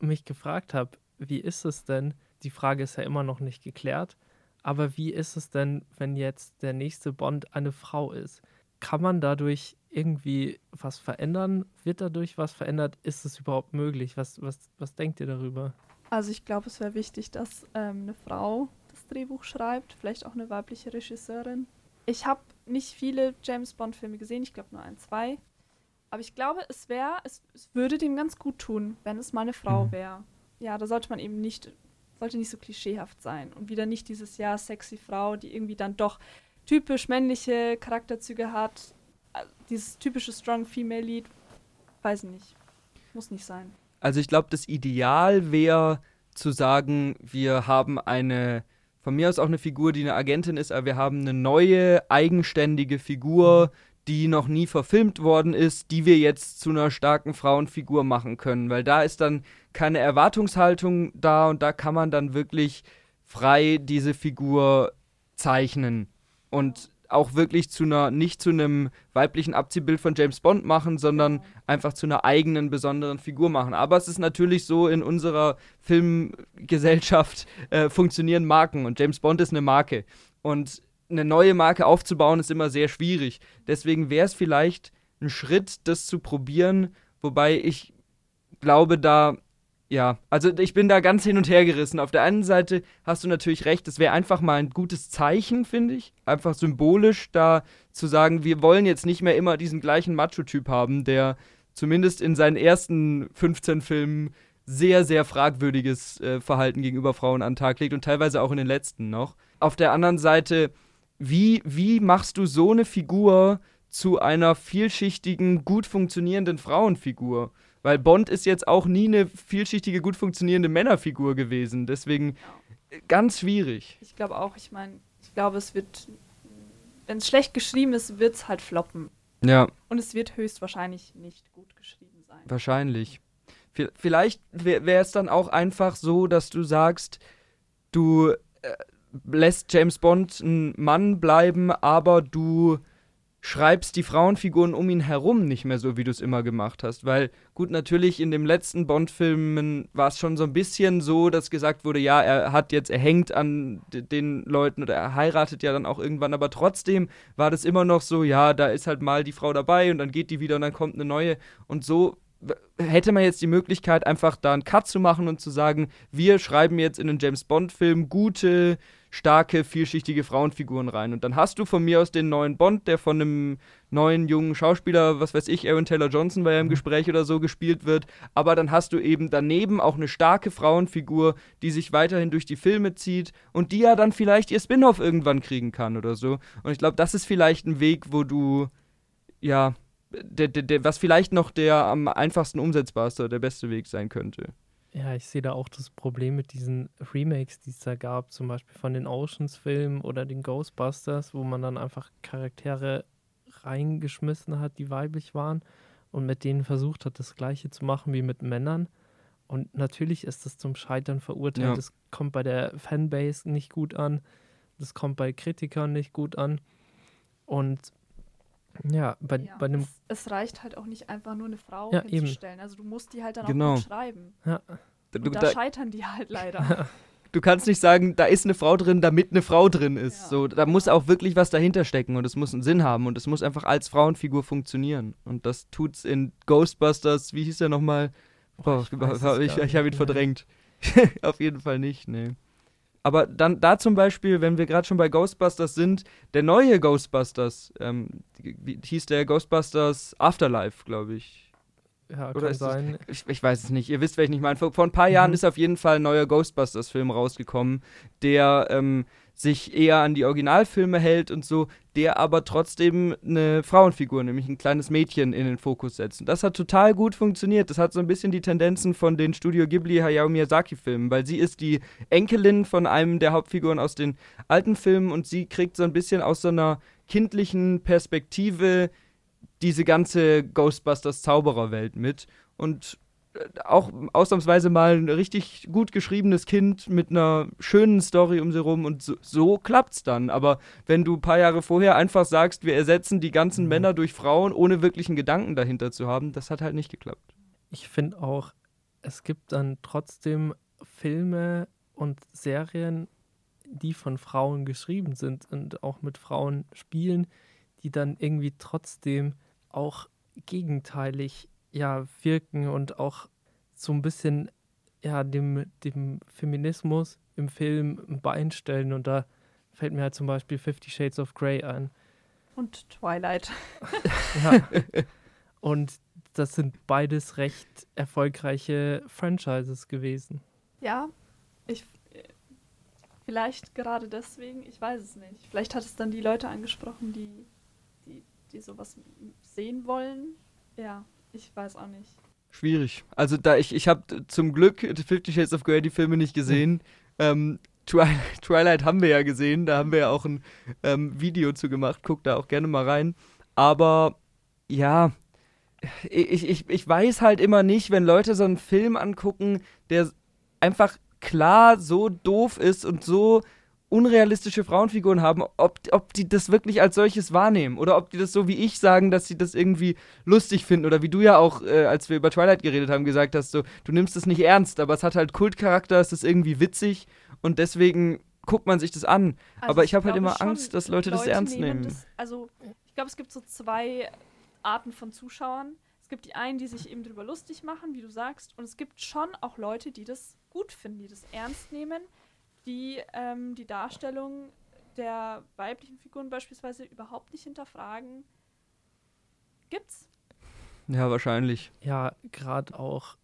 mich gefragt habe, wie ist es denn? Die Frage ist ja immer noch nicht geklärt. Aber wie ist es denn, wenn jetzt der nächste Bond eine Frau ist? Kann man dadurch irgendwie was verändern? Wird dadurch was verändert? Ist es überhaupt möglich? Was, was, was denkt ihr darüber? Also ich glaube, es wäre wichtig, dass ähm, eine Frau das Drehbuch schreibt, vielleicht auch eine weibliche Regisseurin. Ich habe nicht viele James Bond-Filme gesehen, ich glaube nur ein, zwei. Aber ich glaube, es wäre, es, es, würde dem ganz gut tun, wenn es mal eine Frau mhm. wäre. Ja, da sollte man eben nicht, sollte nicht so klischeehaft sein. Und wieder nicht dieses, ja, sexy Frau, die irgendwie dann doch typisch männliche Charakterzüge hat. Äh, dieses typische Strong Female Lead, weiß ich nicht. Muss nicht sein. Also ich glaube, das Ideal wäre zu sagen, wir haben eine, von mir aus auch eine Figur, die eine Agentin ist, aber wir haben eine neue, eigenständige Figur, die noch nie verfilmt worden ist, die wir jetzt zu einer starken Frauenfigur machen können. Weil da ist dann keine Erwartungshaltung da und da kann man dann wirklich frei diese Figur zeichnen. Und auch wirklich zu einer, nicht zu einem weiblichen Abziehbild von James Bond machen, sondern einfach zu einer eigenen besonderen Figur machen. Aber es ist natürlich so, in unserer Filmgesellschaft äh, funktionieren Marken und James Bond ist eine Marke. Und eine neue Marke aufzubauen, ist immer sehr schwierig. Deswegen wäre es vielleicht ein Schritt, das zu probieren, wobei ich glaube, da, ja, also ich bin da ganz hin und her gerissen. Auf der einen Seite hast du natürlich recht, es wäre einfach mal ein gutes Zeichen, finde ich. Einfach symbolisch da zu sagen, wir wollen jetzt nicht mehr immer diesen gleichen Macho-Typ haben, der zumindest in seinen ersten 15 Filmen sehr, sehr fragwürdiges äh, Verhalten gegenüber Frauen an den Tag legt und teilweise auch in den letzten noch. Auf der anderen Seite wie, wie machst du so eine Figur zu einer vielschichtigen, gut funktionierenden Frauenfigur? Weil Bond ist jetzt auch nie eine vielschichtige, gut funktionierende Männerfigur gewesen. Deswegen ganz schwierig. Ich glaube auch, ich meine, ich glaube, es wird, wenn es schlecht geschrieben ist, wird es halt floppen. Ja. Und es wird höchstwahrscheinlich nicht gut geschrieben sein. Wahrscheinlich. Vielleicht wäre es dann auch einfach so, dass du sagst, du äh, lässt James Bond ein Mann bleiben, aber du schreibst die Frauenfiguren um ihn herum nicht mehr so, wie du es immer gemacht hast. Weil, gut, natürlich in dem letzten Bond-Filmen war es schon so ein bisschen so, dass gesagt wurde, ja, er hat jetzt, er hängt an den Leuten oder er heiratet ja dann auch irgendwann, aber trotzdem war das immer noch so, ja, da ist halt mal die Frau dabei und dann geht die wieder und dann kommt eine neue. Und so hätte man jetzt die Möglichkeit, einfach da einen Cut zu machen und zu sagen, wir schreiben jetzt in einen James Bond-Film gute, starke, vielschichtige Frauenfiguren rein. Und dann hast du von mir aus den neuen Bond, der von einem neuen jungen Schauspieler, was weiß ich, Aaron Taylor Johnson war ja im. Gespräch oder so, gespielt wird. Aber dann hast du eben daneben auch eine starke Frauenfigur, die sich weiterhin durch die Filme zieht und die ja dann vielleicht ihr Spin-off irgendwann kriegen kann oder so. Und ich glaube, das ist vielleicht ein Weg, wo du, ja, der, der, der, was vielleicht noch der am einfachsten umsetzbarste, der beste Weg sein könnte. Ja, ich sehe da auch das Problem mit diesen Remakes, die es da gab, zum Beispiel von den Oceans-Filmen oder den Ghostbusters, wo man dann einfach Charaktere reingeschmissen hat, die weiblich waren und mit denen versucht hat, das Gleiche zu machen wie mit Männern. Und natürlich ist das zum Scheitern verurteilt. Ja. Das kommt bei der Fanbase nicht gut an. Das kommt bei Kritikern nicht gut an. Und ja, bei, ja, bei einem. Es, es, reicht halt auch nicht einfach nur eine Frau ja, hinzustellen. Eben. Also du musst die halt dann genau. auch schreiben. Ja. Und da, da scheitern die halt leider. du kannst nicht sagen, da ist eine Frau drin, damit eine Frau drin ist. Ja. So, da muss auch wirklich was dahinter stecken und es muss einen Sinn haben und es muss einfach als Frauenfigur funktionieren. Und das tut's in Ghostbusters, wie hieß der nochmal? Boah, ich, ich, ich habe ihn verdrängt. Auf jeden Fall nicht, nee. Aber dann da zum Beispiel, wenn wir gerade schon bei Ghostbusters sind, der neue Ghostbusters, ähm, wie hieß der Ghostbusters Afterlife, glaube ich. Ja, Oder kann sein. Das, ich, ich, weiß es nicht. Ihr wisst, welchen ich meine. Vor, vor ein paar Jahren mhm. ist auf jeden Fall ein neuer Ghostbusters-Film rausgekommen, der ähm, sich eher an die Originalfilme hält und so, der aber trotzdem eine Frauenfigur, nämlich ein kleines Mädchen, in den Fokus setzt. Und das hat total gut funktioniert. Das hat so ein bisschen die Tendenzen von den Studio Ghibli Hayao Miyazaki-Filmen, weil sie ist die Enkelin von einem der Hauptfiguren aus den alten Filmen und sie kriegt so ein bisschen aus so einer kindlichen Perspektive diese ganze Ghostbusters-Zaubererwelt mit. Und auch ausnahmsweise mal ein richtig gut geschriebenes Kind mit einer schönen Story um sie rum und so, so klappt's dann. Aber wenn du ein paar Jahre vorher einfach sagst, wir ersetzen die ganzen mhm. Männer durch Frauen, ohne wirklichen Gedanken dahinter zu haben, das hat halt nicht geklappt. Ich finde auch, es gibt dann trotzdem Filme und Serien, die von Frauen geschrieben sind und auch mit Frauen spielen, die dann irgendwie trotzdem auch gegenteilig ja, wirken und auch so ein bisschen ja, dem, dem Feminismus im Film ein Bein stellen. Und da fällt mir halt zum Beispiel Fifty Shades of Grey ein. Und Twilight. Ja. Und das sind beides recht erfolgreiche Franchises gewesen. Ja, ich. Vielleicht gerade deswegen, ich weiß es nicht. Vielleicht hat es dann die Leute angesprochen, die, die, die sowas sehen wollen. Ja, ich weiß auch nicht. Schwierig. Also da ich, ich habe zum Glück Fifty Shades of Grey die Filme nicht gesehen. ähm, Twilight, Twilight haben wir ja gesehen, da haben wir ja auch ein ähm, Video zu gemacht. Guck da auch gerne mal rein. Aber ja, ich, ich, ich weiß halt immer nicht, wenn Leute so einen Film angucken, der einfach klar so doof ist und so unrealistische Frauenfiguren haben, ob, ob die das wirklich als solches wahrnehmen oder ob die das so wie ich sagen, dass sie das irgendwie lustig finden oder wie du ja auch, äh, als wir über Twilight geredet haben, gesagt hast, so, du nimmst es nicht ernst, aber es hat halt Kultcharakter, es ist irgendwie witzig und deswegen guckt man sich das an. Also aber ich, habe halt immer Angst, dass Leute, Leute das ernst nehmen. Das, also ich glaube, es gibt so zwei Arten von Zuschauern. Es gibt die einen, die sich eben darüber lustig machen, wie du sagst, und es gibt schon auch Leute, die das gut finden, die das ernst nehmen, die ähm, die Darstellung der weiblichen Figuren beispielsweise überhaupt nicht hinterfragen. Gibt's? Ja, wahrscheinlich. Ja, gerade auch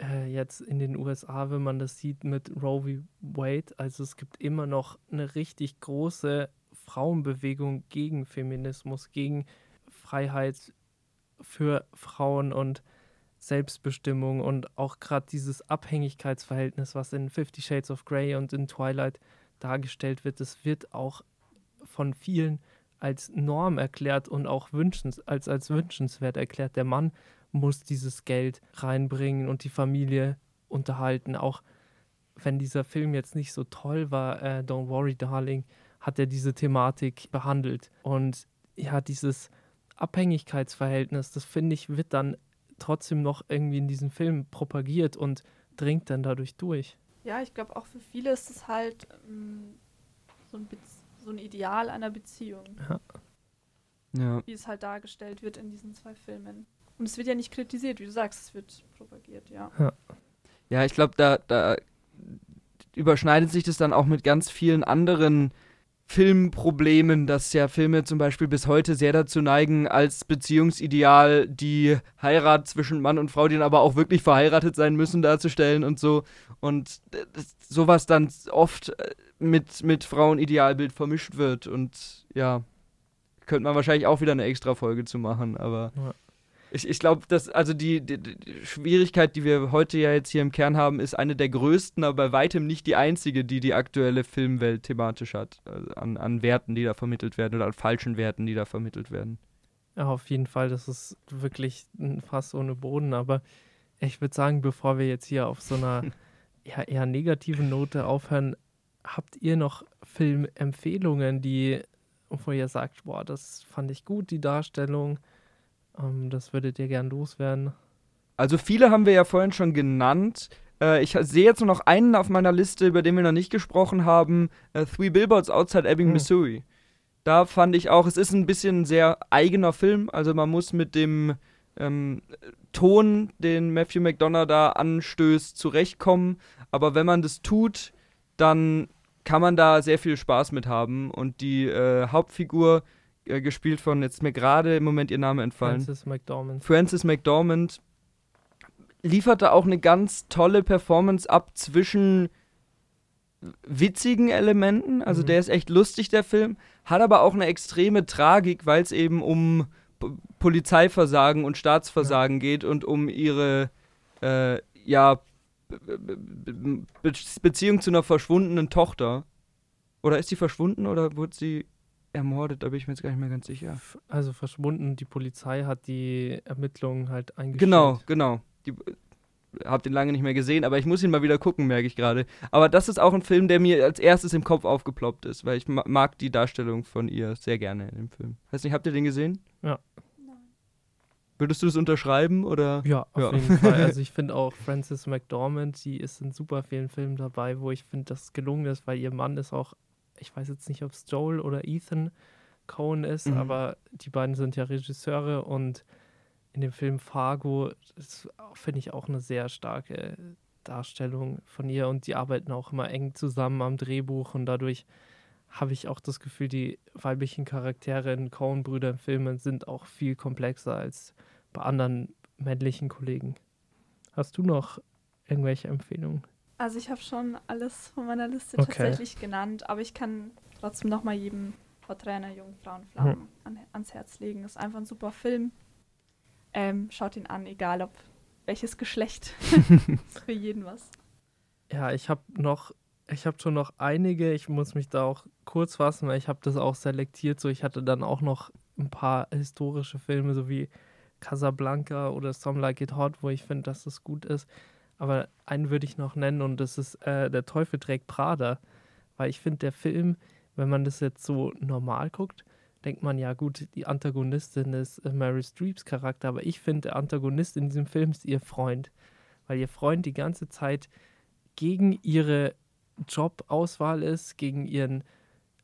äh, jetzt in den USA, wenn man das sieht mit Roe v. Wade, also es gibt immer noch eine richtig große Frauenbewegung gegen Feminismus, gegen Freiheit für Frauen und Selbstbestimmung und auch gerade dieses Abhängigkeitsverhältnis, was in Fifty Shades of Grey und in Twilight dargestellt wird, das wird auch von vielen als Norm erklärt und auch wünschens, als, als wünschenswert erklärt. Der Mann muss dieses Geld reinbringen und die Familie unterhalten. Auch wenn dieser Film jetzt nicht so toll war, äh, Don't Worry Darling, hat er diese Thematik behandelt. Und ja, dieses Abhängigkeitsverhältnis, das finde ich, wird dann trotzdem noch irgendwie in diesem Film propagiert und dringt dann dadurch durch. Ja, ich glaube auch für viele ist es halt ähm, so, ein so, ein Ideal einer Beziehung. Ja. ja. Wie es halt dargestellt wird in diesen zwei Filmen. Und es wird ja nicht kritisiert, wie du sagst, es wird propagiert, ja. Ja, ja ich glaube, da, da überschneidet sich das dann auch mit ganz vielen anderen Filmproblemen, dass ja Filme zum Beispiel bis heute sehr dazu neigen, als Beziehungsideal die Heirat zwischen Mann und Frau, die dann aber auch wirklich verheiratet sein müssen, darzustellen und so. Und sowas dann oft äh, mit, mit Frauenidealbild vermischt wird. Und ja, könnte man wahrscheinlich auch wieder eine extra Folge zu machen, aber. Ja ich, ich glaube, dass also die, die, die, Schwierigkeit, die wir heute ja jetzt hier im Kern haben, ist eine der größten, aber bei weitem nicht die einzige, die die aktuelle Filmwelt thematisch hat. Also an, an Werten, die da vermittelt werden oder an falschen Werten, die da vermittelt werden. Ja, auf jeden Fall. Das ist wirklich ein Fass ohne Boden. Aber ich würde sagen, bevor wir jetzt hier auf so einer ja, eher negativen Note aufhören, habt ihr noch Filmempfehlungen, die, wo ihr sagt, boah, das fand ich gut, die Darstellung ähm, das würdet ihr gern loswerden. Also viele haben wir ja vorhin schon genannt. Äh, ich sehe jetzt nur noch einen auf meiner Liste, über den wir noch nicht gesprochen haben. Äh, Three Billboards Outside Ebbing, hm. Missouri. Da fand ich auch, es ist ein bisschen ein sehr eigener Film. Also man muss mit dem ähm, Ton, den Matthew McDonough da anstößt, zurechtkommen. Aber wenn man das tut, dann kann man da sehr viel Spaß mit haben. Und die äh, Hauptfigur äh, gespielt von, jetzt ist mir gerade im Moment ihr Name entfallen. Francis McDormand. Francis McDormand lieferte auch eine ganz tolle Performance ab zwischen witzigen Elementen, also mhm. der ist echt lustig, der Film, hat aber auch eine extreme Tragik, weil es eben um P Polizeiversagen und Staatsversagen ja. geht und um ihre, äh, ja, Be Be Beziehung zu einer verschwundenen Tochter. Oder ist sie verschwunden oder wurde sie ermordet, da bin ich mir jetzt gar nicht mehr ganz sicher. Also verschwunden, die Polizei hat die Ermittlungen halt eingestellt. Genau, genau. Die, hab den lange nicht mehr gesehen, aber ich muss ihn mal wieder gucken, merke ich gerade. Aber das ist auch ein Film, der mir als erstes im Kopf aufgeploppt ist, weil ich mag die Darstellung von ihr sehr gerne in dem Film. Weiß nicht, habt ihr den gesehen? Ja. Würdest du das unterschreiben oder? Ja, auf ja. jeden Fall. Also ich finde auch Frances McDormand, die ist in super vielen Filmen dabei, wo ich finde, dass es gelungen ist, weil ihr Mann ist auch ich weiß jetzt nicht, ob es Joel oder Ethan Cohen ist, mhm. aber die beiden sind ja Regisseure und in dem Film Fargo finde ich auch eine sehr starke Darstellung von ihr und die arbeiten auch immer eng zusammen am Drehbuch und dadurch habe ich auch das Gefühl, die weiblichen Charaktere in Coen-Brüdern-Filmen sind auch viel komplexer als bei anderen männlichen Kollegen. Hast du noch irgendwelche Empfehlungen? Also ich habe schon alles von meiner Liste Okay. tatsächlich genannt, aber ich kann trotzdem nochmal jedem Porträt einer jungen Frauenflamme Hm. an, ans Herz legen. Ist einfach ein super Film. Ähm, schaut ihn an, egal ob welches Geschlecht. ist für jeden was. Ja, ich habe noch, ich habe schon noch einige. Ich muss mich da auch kurz fassen, weil ich habe das auch selektiert. So, ich hatte dann auch noch ein paar historische Filme, so wie Casablanca oder Some Like It Hot, wo ich finde, dass das gut ist. Aber einen würde ich noch nennen und das ist äh, Der Teufel trägt Prada. Weil ich finde, der Film, wenn man das jetzt so normal guckt, denkt man, ja gut, die Antagonistin ist äh, Mary Streeps Charakter, aber ich finde, der Antagonist in diesem Film ist ihr Freund. Weil ihr Freund die ganze Zeit gegen ihre Jobauswahl ist, gegen ihren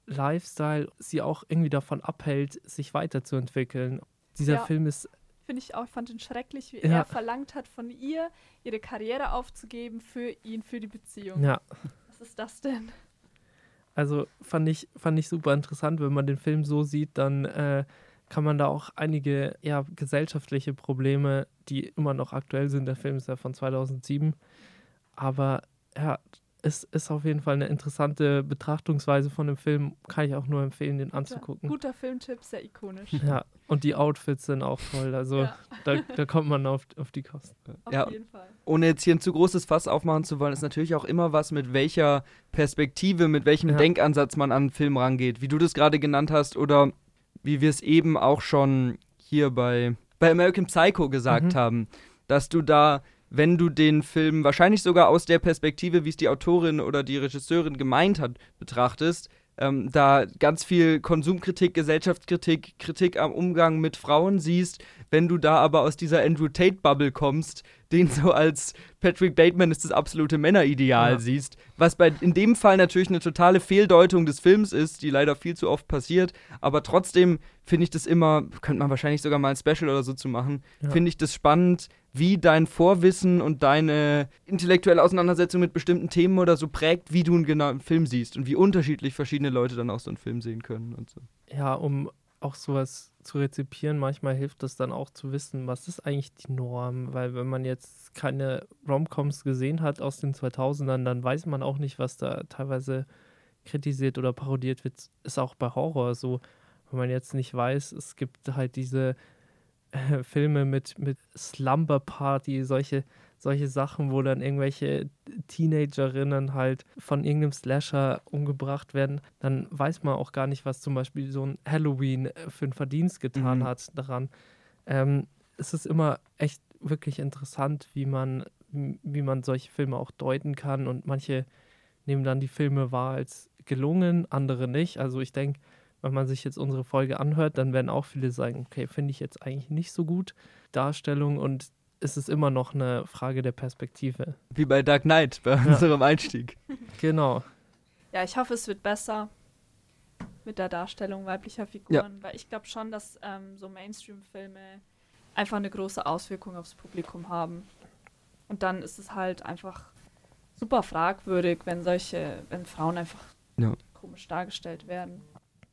Lifestyle, sie auch irgendwie davon abhält, sich weiterzuentwickeln. Dieser Ja. Film ist, Finde ich auch, ich fand ihn schrecklich, wie Ja. er verlangt hat von ihr, ihre Karriere aufzugeben für ihn, für die Beziehung. ja, Was ist das denn? also fand ich, fand ich super interessant, wenn man den Film so sieht, dann äh, kann man da auch einige ja, gesellschaftliche Probleme, die immer noch aktuell sind, der Film ist ja von 2007, aber ja, es ist auf jeden Fall eine interessante Betrachtungsweise von dem Film, kann ich auch nur empfehlen, den anzugucken. Guter Filmtipp, sehr ikonisch. Ja, und die Outfits sind auch toll. Also Ja, da, da kommt man auf, auf die Kosten. auf Ja. jeden Fall. ohne jetzt hier ein zu großes Fass aufmachen zu wollen, ist natürlich auch immer was, mit welcher Perspektive, mit welchem Ja. Denkansatz man an einen Film rangeht. Wie du das gerade genannt hast oder wie wir es eben auch schon hier bei, bei American Psycho gesagt Mhm. haben, dass du da, wenn du den Film wahrscheinlich sogar aus der Perspektive, wie es die Autorin oder die Regisseurin gemeint hat, betrachtest, ähm, da ganz viel Konsumkritik, Gesellschaftskritik, Kritik am Umgang mit Frauen siehst, wenn du da aber aus dieser Andrew Tate-Bubble kommst, den so als Patrick Bateman ist das absolute Männerideal Ja. siehst, was bei in dem Fall natürlich eine totale Fehldeutung des Films ist, die leider viel zu oft passiert, aber trotzdem finde ich das immer, könnte man wahrscheinlich sogar mal ein Special oder so zu machen, Ja. finde ich das spannend, wie dein Vorwissen und deine intellektuelle Auseinandersetzung mit bestimmten Themen oder so prägt, wie du einen genauen Film siehst und wie unterschiedlich verschiedene Leute dann auch so einen Film sehen können und so. Ja, um auch sowas zu rezipieren, manchmal hilft es dann auch zu wissen, was ist eigentlich die Norm, weil wenn man jetzt keine Romcoms gesehen hat aus den 2000ern, dann weiß man auch nicht, was da teilweise kritisiert oder parodiert wird. Ist auch bei Horror so, wenn man jetzt nicht weiß, es gibt halt diese äh, Filme mit, mit Slumber Party, solche, solche Sachen, wo dann irgendwelche Teenagerinnen halt von irgendeinem Slasher umgebracht werden, dann weiß man auch gar nicht, was zum Beispiel so ein Halloween äh, für einen Verdienst getan Mhm. hat daran. Ähm, es ist immer echt wirklich interessant, wie man, wie man solche Filme auch deuten kann und manche nehmen dann die Filme wahr als gelungen, andere nicht. Also ich denke, wenn man sich jetzt unsere Folge anhört, dann werden auch viele sagen, okay, finde ich jetzt eigentlich nicht so gut Darstellung und es ist immer noch eine Frage der Perspektive. Wie bei Dark Knight, bei unserem Einstieg. Genau. Ja, ich hoffe, es wird besser mit der Darstellung weiblicher Figuren, weil ich glaube schon, dass ähm, so Mainstream-Filme einfach eine große Auswirkung aufs Publikum haben. Und dann ist es halt einfach super fragwürdig, wenn solche, wenn Frauen einfach Ja. komisch dargestellt werden.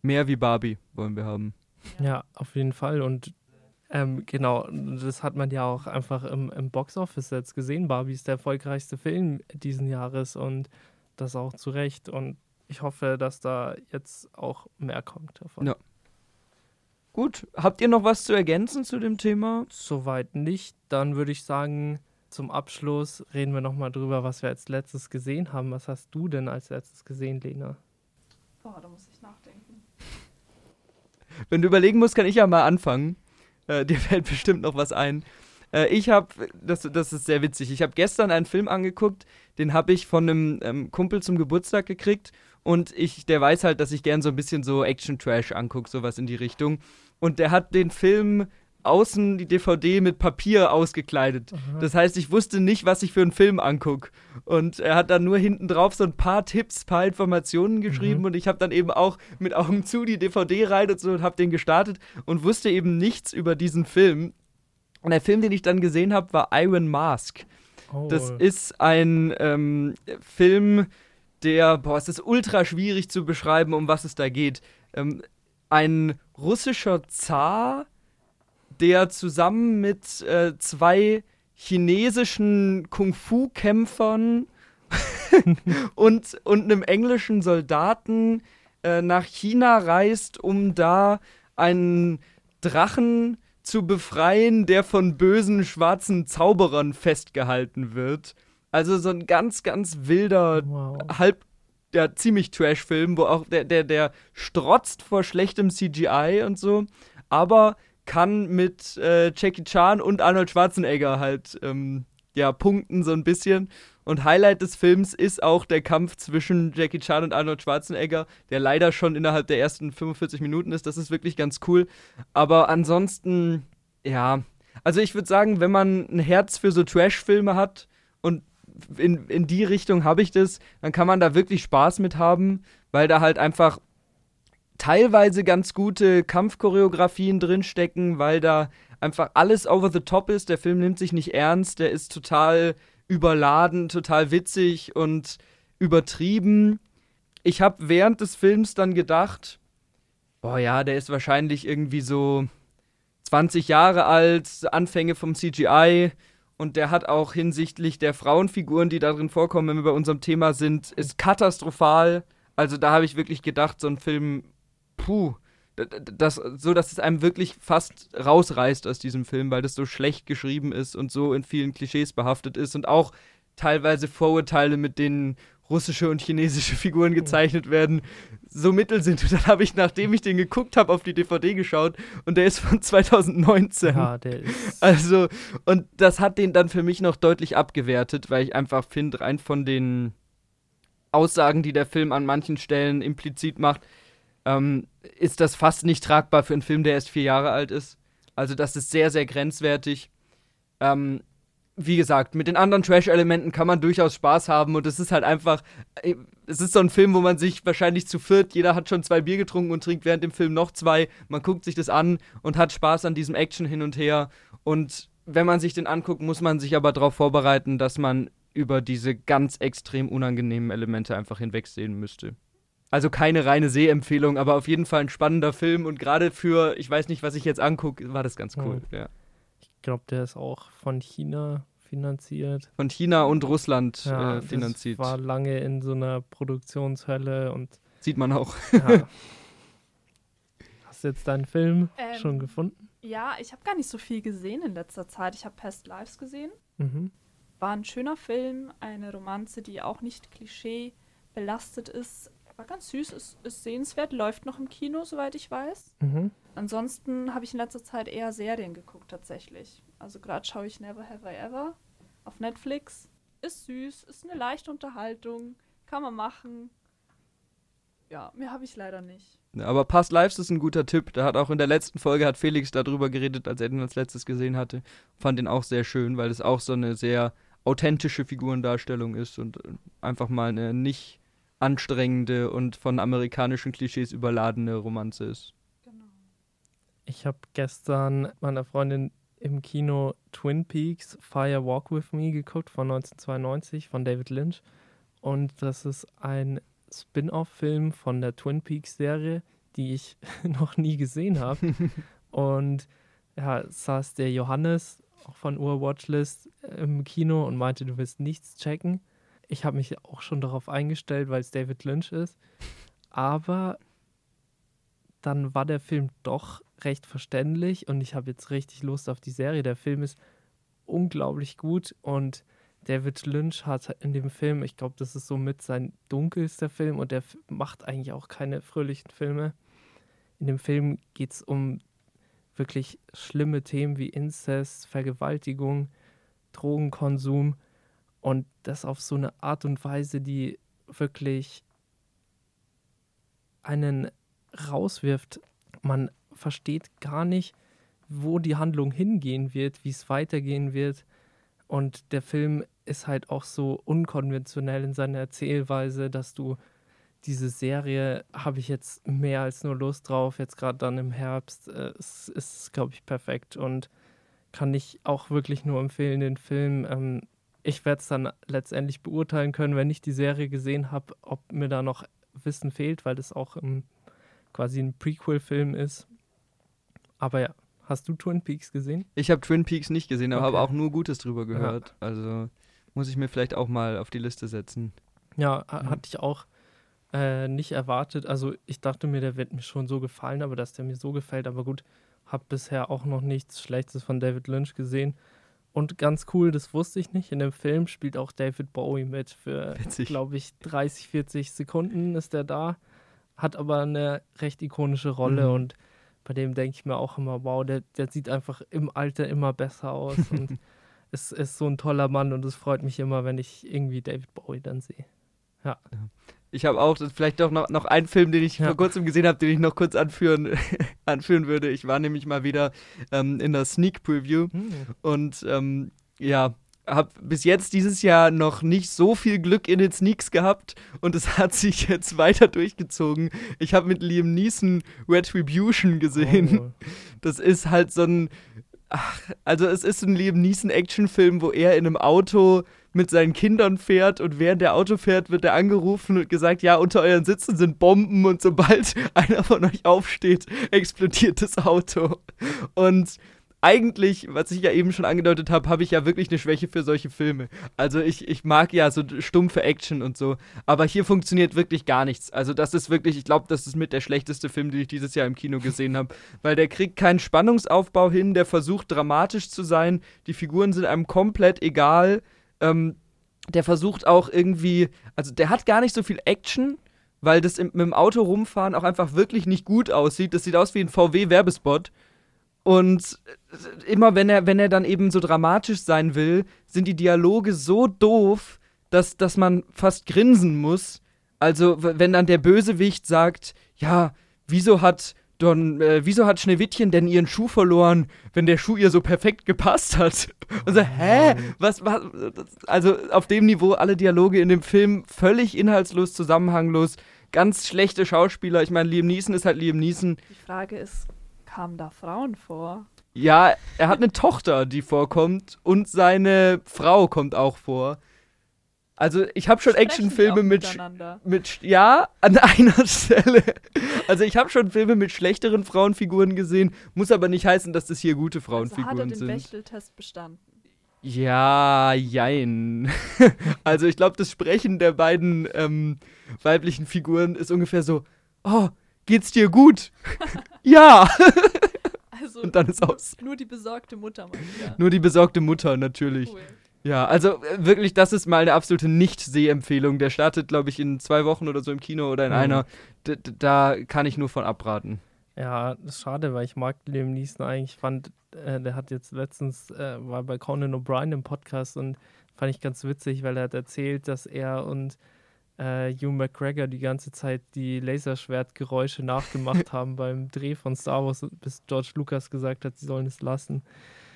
Mehr wie Barbie wollen wir haben. Ja, auf jeden Fall. Und ähm, genau, das hat man ja auch einfach im, im Boxoffice jetzt gesehen. Barbie ist der erfolgreichste Film diesen Jahres und das auch zu Recht. Und ich hoffe, dass da jetzt auch mehr kommt davon. Ja. Gut, habt ihr noch was zu ergänzen zu dem Thema? Soweit nicht. Dann würde ich sagen, zum Abschluss reden wir nochmal drüber, was wir als letztes gesehen haben. Was hast du denn als letztes gesehen, Lena? Boah, da muss ich nachdenken. Wenn du überlegen musst, kann ich ja mal anfangen. Äh, dir fällt bestimmt noch was ein. Äh, ich habe, das, das ist sehr witzig, ich habe gestern einen Film angeguckt, den habe ich von einem ähm, Kumpel zum Geburtstag gekriegt und ich, der weiß halt, dass ich gern so ein bisschen so Action-Trash angucke, sowas in die Richtung. Und der hat den Film außen die DVD mit Papier ausgekleidet. Das heißt, ich wusste nicht, was ich für einen Film angucke. Und er hat dann nur hinten drauf so ein paar Tipps, paar Informationen geschrieben Mhm. und ich habe dann eben auch mit Augen zu die DVD rein und so und habe den gestartet und wusste eben nichts über diesen Film. Und der Film, den ich dann gesehen habe, war Iron Mask. Oh. Das ist ein ähm, Film, der, boah, es ist ultra schwierig zu beschreiben, um was es da geht. Ähm, ein russischer Zar, der zusammen mit äh, zwei chinesischen Kung-Fu-Kämpfern und, und einem englischen Soldaten äh, nach China reist, um da einen Drachen zu befreien, der von bösen schwarzen Zauberern festgehalten wird. Also so ein ganz, ganz wilder, wow. halb ja, ziemlich Trash-Film, wo auch der, der, der strotzt vor schlechtem CGI und so, aber kann mit äh, Jackie Chan und Arnold Schwarzenegger halt ähm, ja, punkten so ein bisschen. Und Highlight des Films ist auch der Kampf zwischen Jackie Chan und Arnold Schwarzenegger, der leider schon innerhalb der ersten 45 Minuten ist. Das ist wirklich ganz cool. Aber ansonsten, ja. Also ich würde sagen, wenn man ein Herz für so Trash-Filme hat und in, in die Richtung habe ich das, dann kann man da wirklich Spaß mit haben, weil da halt einfach teilweise ganz gute Kampfchoreografien drinstecken, weil da einfach alles over the top ist. Der Film nimmt sich nicht ernst, der ist total überladen, total witzig und übertrieben. Ich habe während des Films dann gedacht, boah ja, der ist wahrscheinlich irgendwie so 20 Jahre alt, Anfänge vom CGI und der hat auch hinsichtlich der Frauenfiguren, die darin vorkommen, wenn wir bei unserem Thema sind, ist katastrophal. Also da habe ich wirklich gedacht, so ein Film, puh, das, so dass es einem wirklich fast rausreißt aus diesem Film, weil das so schlecht geschrieben ist und so in vielen Klischees behaftet ist und auch teilweise Vorurteile, mit denen russische und chinesische Figuren gezeichnet werden, so mittel sind. Und dann habe ich, nachdem ich den geguckt habe, auf die DVD geschaut und der ist von 2019. Ja, der ist. Also, und das hat den dann für mich noch deutlich abgewertet, weil ich einfach finde, rein von den Aussagen, die der Film an manchen Stellen implizit macht, ähm, ist das fast nicht tragbar für einen Film, der erst vier Jahre alt ist. Also das ist sehr, sehr grenzwertig. Ähm, wie gesagt, mit den anderen Trash-Elementen kann man durchaus Spaß haben und es ist halt einfach, äh, es ist so ein Film, wo man sich wahrscheinlich zu viert, jeder hat schon zwei Bier getrunken und trinkt während dem Film noch zwei. Man guckt sich das an und hat Spaß an diesem Action hin und her. Und wenn man sich den anguckt, muss man sich aber darauf vorbereiten, dass man über diese ganz extrem unangenehmen Elemente einfach hinwegsehen müsste. Also keine reine Sehempfehlung, aber auf jeden Fall ein spannender Film und gerade für, ich weiß nicht, was ich jetzt angucke, war das ganz cool. Ja. ja. Ich glaube, der ist auch von China finanziert. Von China und Russland ja, äh, finanziert. war lange in so einer Produktionshölle und. Sieht man auch. Ja. Hast du jetzt deinen Film ähm, schon gefunden? Ja, ich habe gar nicht so viel gesehen in letzter Zeit. Ich habe Past Lives gesehen. Mhm. War ein schöner Film, eine Romanze, die auch nicht klischee belastet ist, war ganz süß, ist, ist sehenswert, läuft noch im Kino, soweit ich weiß. Mhm. Ansonsten habe ich in letzter Zeit eher Serien geguckt, tatsächlich. Also gerade schaue ich Never Have I Ever auf Netflix. Ist süß, ist eine leichte Unterhaltung, kann man machen. Ja, mehr habe ich leider nicht. Aber Past Lives ist ein guter Tipp. Da hat auch in der letzten Folge hat Felix darüber geredet, als er den als letztes gesehen hatte. Fand den auch sehr schön, weil es auch so eine sehr authentische Figurendarstellung ist und einfach mal eine nicht anstrengende und von amerikanischen Klischees überladene Romanze ist. Genau. Ich habe gestern meiner Freundin im Kino Twin Peaks Fire Walk With Me geguckt von 1992 von David Lynch. Und das ist ein Spin-off-Film von der Twin Peaks-Serie, die ich noch nie gesehen habe. und ja, saß der Johannes auch von Ur Watchlist im Kino und meinte, du willst nichts checken ich habe mich auch schon darauf eingestellt, weil es David Lynch ist. Aber dann war der Film doch recht verständlich und ich habe jetzt richtig Lust auf die Serie. Der Film ist unglaublich gut und David Lynch hat in dem Film, ich glaube, das ist somit sein dunkelster Film und der macht eigentlich auch keine fröhlichen Filme. In dem Film geht es um wirklich schlimme Themen wie Inzest, Vergewaltigung, Drogenkonsum und das auf so eine Art und Weise, die wirklich einen rauswirft. Man versteht gar nicht, wo die Handlung hingehen wird, wie es weitergehen wird. Und der Film ist halt auch so unkonventionell in seiner Erzählweise, dass du diese Serie habe ich jetzt mehr als nur Lust drauf, jetzt gerade dann im Herbst. Äh, es ist, glaube ich, perfekt und kann ich auch wirklich nur empfehlen, den Film. Ähm, ich werde es dann letztendlich beurteilen können, wenn ich die Serie gesehen habe, ob mir da noch Wissen fehlt, weil das auch im, quasi ein Prequel-Film ist. Aber ja, hast du Twin Peaks gesehen? Ich habe Twin Peaks nicht gesehen, aber Okay. habe auch nur Gutes drüber gehört. Also muss ich mir vielleicht auch mal auf die Liste setzen. Ja, Mhm. hatte ich auch äh, nicht erwartet. Also ich dachte mir, der wird mir schon so gefallen, aber dass der mir so gefällt. Aber gut, habe bisher auch noch nichts Schlechtes von David Lynch gesehen. Und ganz cool, das wusste ich nicht. In dem Film spielt auch David Bowie mit. Für, glaube ich, 30, 40 Sekunden ist er da. Hat aber eine recht ikonische Rolle Mhm. und bei dem denke ich mir auch immer, wow, der, der sieht einfach im Alter immer besser aus und ist, ist so ein toller Mann und es freut mich immer, wenn ich irgendwie David Bowie dann sehe. Ich habe auch vielleicht doch noch, noch einen Film, den ich Ja. vor kurzem gesehen habe, den ich noch kurz anführen, anführen würde. Ich war nämlich mal wieder ähm, in der Sneak Preview und ähm, ja, habe bis jetzt dieses Jahr noch nicht so viel Glück in den Sneaks gehabt und es hat sich jetzt weiter durchgezogen. Ich habe mit Liam Neeson Retribution gesehen. Oh. Das ist halt so ein. Ach, also, es ist ein Liam Neeson-Actionfilm, wo er in einem Auto mit seinen Kindern fährt und während der Auto fährt, wird er angerufen und gesagt: Ja, unter euren Sitzen sind Bomben und sobald einer von euch aufsteht, explodiert das Auto. Und eigentlich, was ich ja eben schon angedeutet habe, habe ich ja wirklich eine Schwäche für solche Filme. Also ich, ich mag ja so stumpfe Action und so, aber hier funktioniert wirklich gar nichts. Also das ist wirklich, ich glaube, das ist mit der schlechteste Film, den ich dieses Jahr im Kino gesehen habe, weil der kriegt keinen Spannungsaufbau hin, der versucht dramatisch zu sein, die Figuren sind einem komplett egal. Ähm, der versucht auch irgendwie, also der hat gar nicht so viel Action, weil das im, mit dem Auto rumfahren auch einfach wirklich nicht gut aussieht. Das sieht aus wie ein VW-Werbespot. Und immer wenn er, wenn er dann eben so dramatisch sein will, sind die Dialoge so doof, dass, dass man fast grinsen muss. Also, wenn dann der Bösewicht sagt, ja, wieso hat Don, äh, wieso hat Schneewittchen denn ihren Schuh verloren, wenn der Schuh ihr so perfekt gepasst hat? Und so, hä? Was, was? Also, auf dem Niveau alle Dialoge in dem Film völlig inhaltslos, zusammenhanglos, ganz schlechte Schauspieler. Ich meine, Liam Neeson ist halt Liam Neeson. Die Frage ist, kamen da Frauen vor? Ja, er hat eine Tochter, die vorkommt und seine Frau kommt auch vor. Also ich habe schon Actionfilme mit, mit ja an einer Stelle. Also ich habe schon Filme mit schlechteren Frauenfiguren gesehen, muss aber nicht heißen, dass das hier gute Also hat er Frauenfiguren den sind. Bechteltest bestanden. Ja, jein. also ich glaube, das Sprechen der beiden ähm, weiblichen Figuren ist ungefähr so: Oh, geht's dir gut? ja. Also Und dann ist nur, aus. nur die besorgte Mutter mal wieder. Nur die besorgte Mutter natürlich. Cool. Ja, also äh, wirklich, das ist mal eine absolute Nicht-Sehempfehlung. Der startet, glaube ich, in zwei Wochen oder so im Kino oder in Mhm. einer. D da kann ich nur von abraten. Ja, das ist schade, weil ich mag Liam Neeson eigentlich. Ich fand, äh, der hat jetzt letztens, äh, war bei Conan O'Brien im Podcast und fand ich ganz witzig, weil er hat erzählt, dass er und äh, Hugh McGregor die ganze Zeit die Laserschwertgeräusche nachgemacht haben beim Dreh von Star Wars, bis George Lucas gesagt hat, sie sollen es lassen.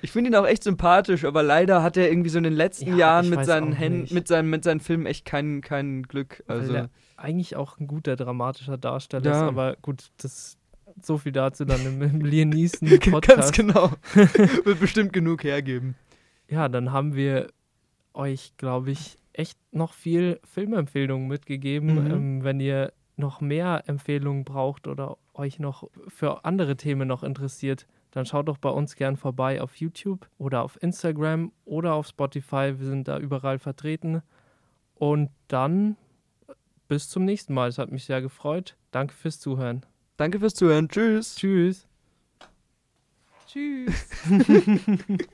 Ich finde ihn auch echt sympathisch, aber leider hat er irgendwie so in den letzten Ja, Jahren mit seinen Händen, mit seinen, mit seinen Filmen echt kein, kein Glück. Weil Also. der eigentlich auch ein guter dramatischer Darsteller Ja. ist, aber gut, das so viel dazu dann im, im Liam Neeson Ganz Podcast. genau. Wird bestimmt genug hergeben. Ja, dann haben wir euch, glaube ich, echt noch viel Filmempfehlungen mitgegeben. Mhm. Ähm, wenn ihr noch mehr Empfehlungen braucht oder euch noch für andere Themen noch interessiert, dann schaut doch bei uns gern vorbei auf YouTube oder auf Instagram oder auf Spotify. Wir sind da überall vertreten. Und dann bis zum nächsten Mal. Es hat mich sehr gefreut. Danke fürs Zuhören. Danke fürs Zuhören. Tschüss. Tschüss. Tschüss.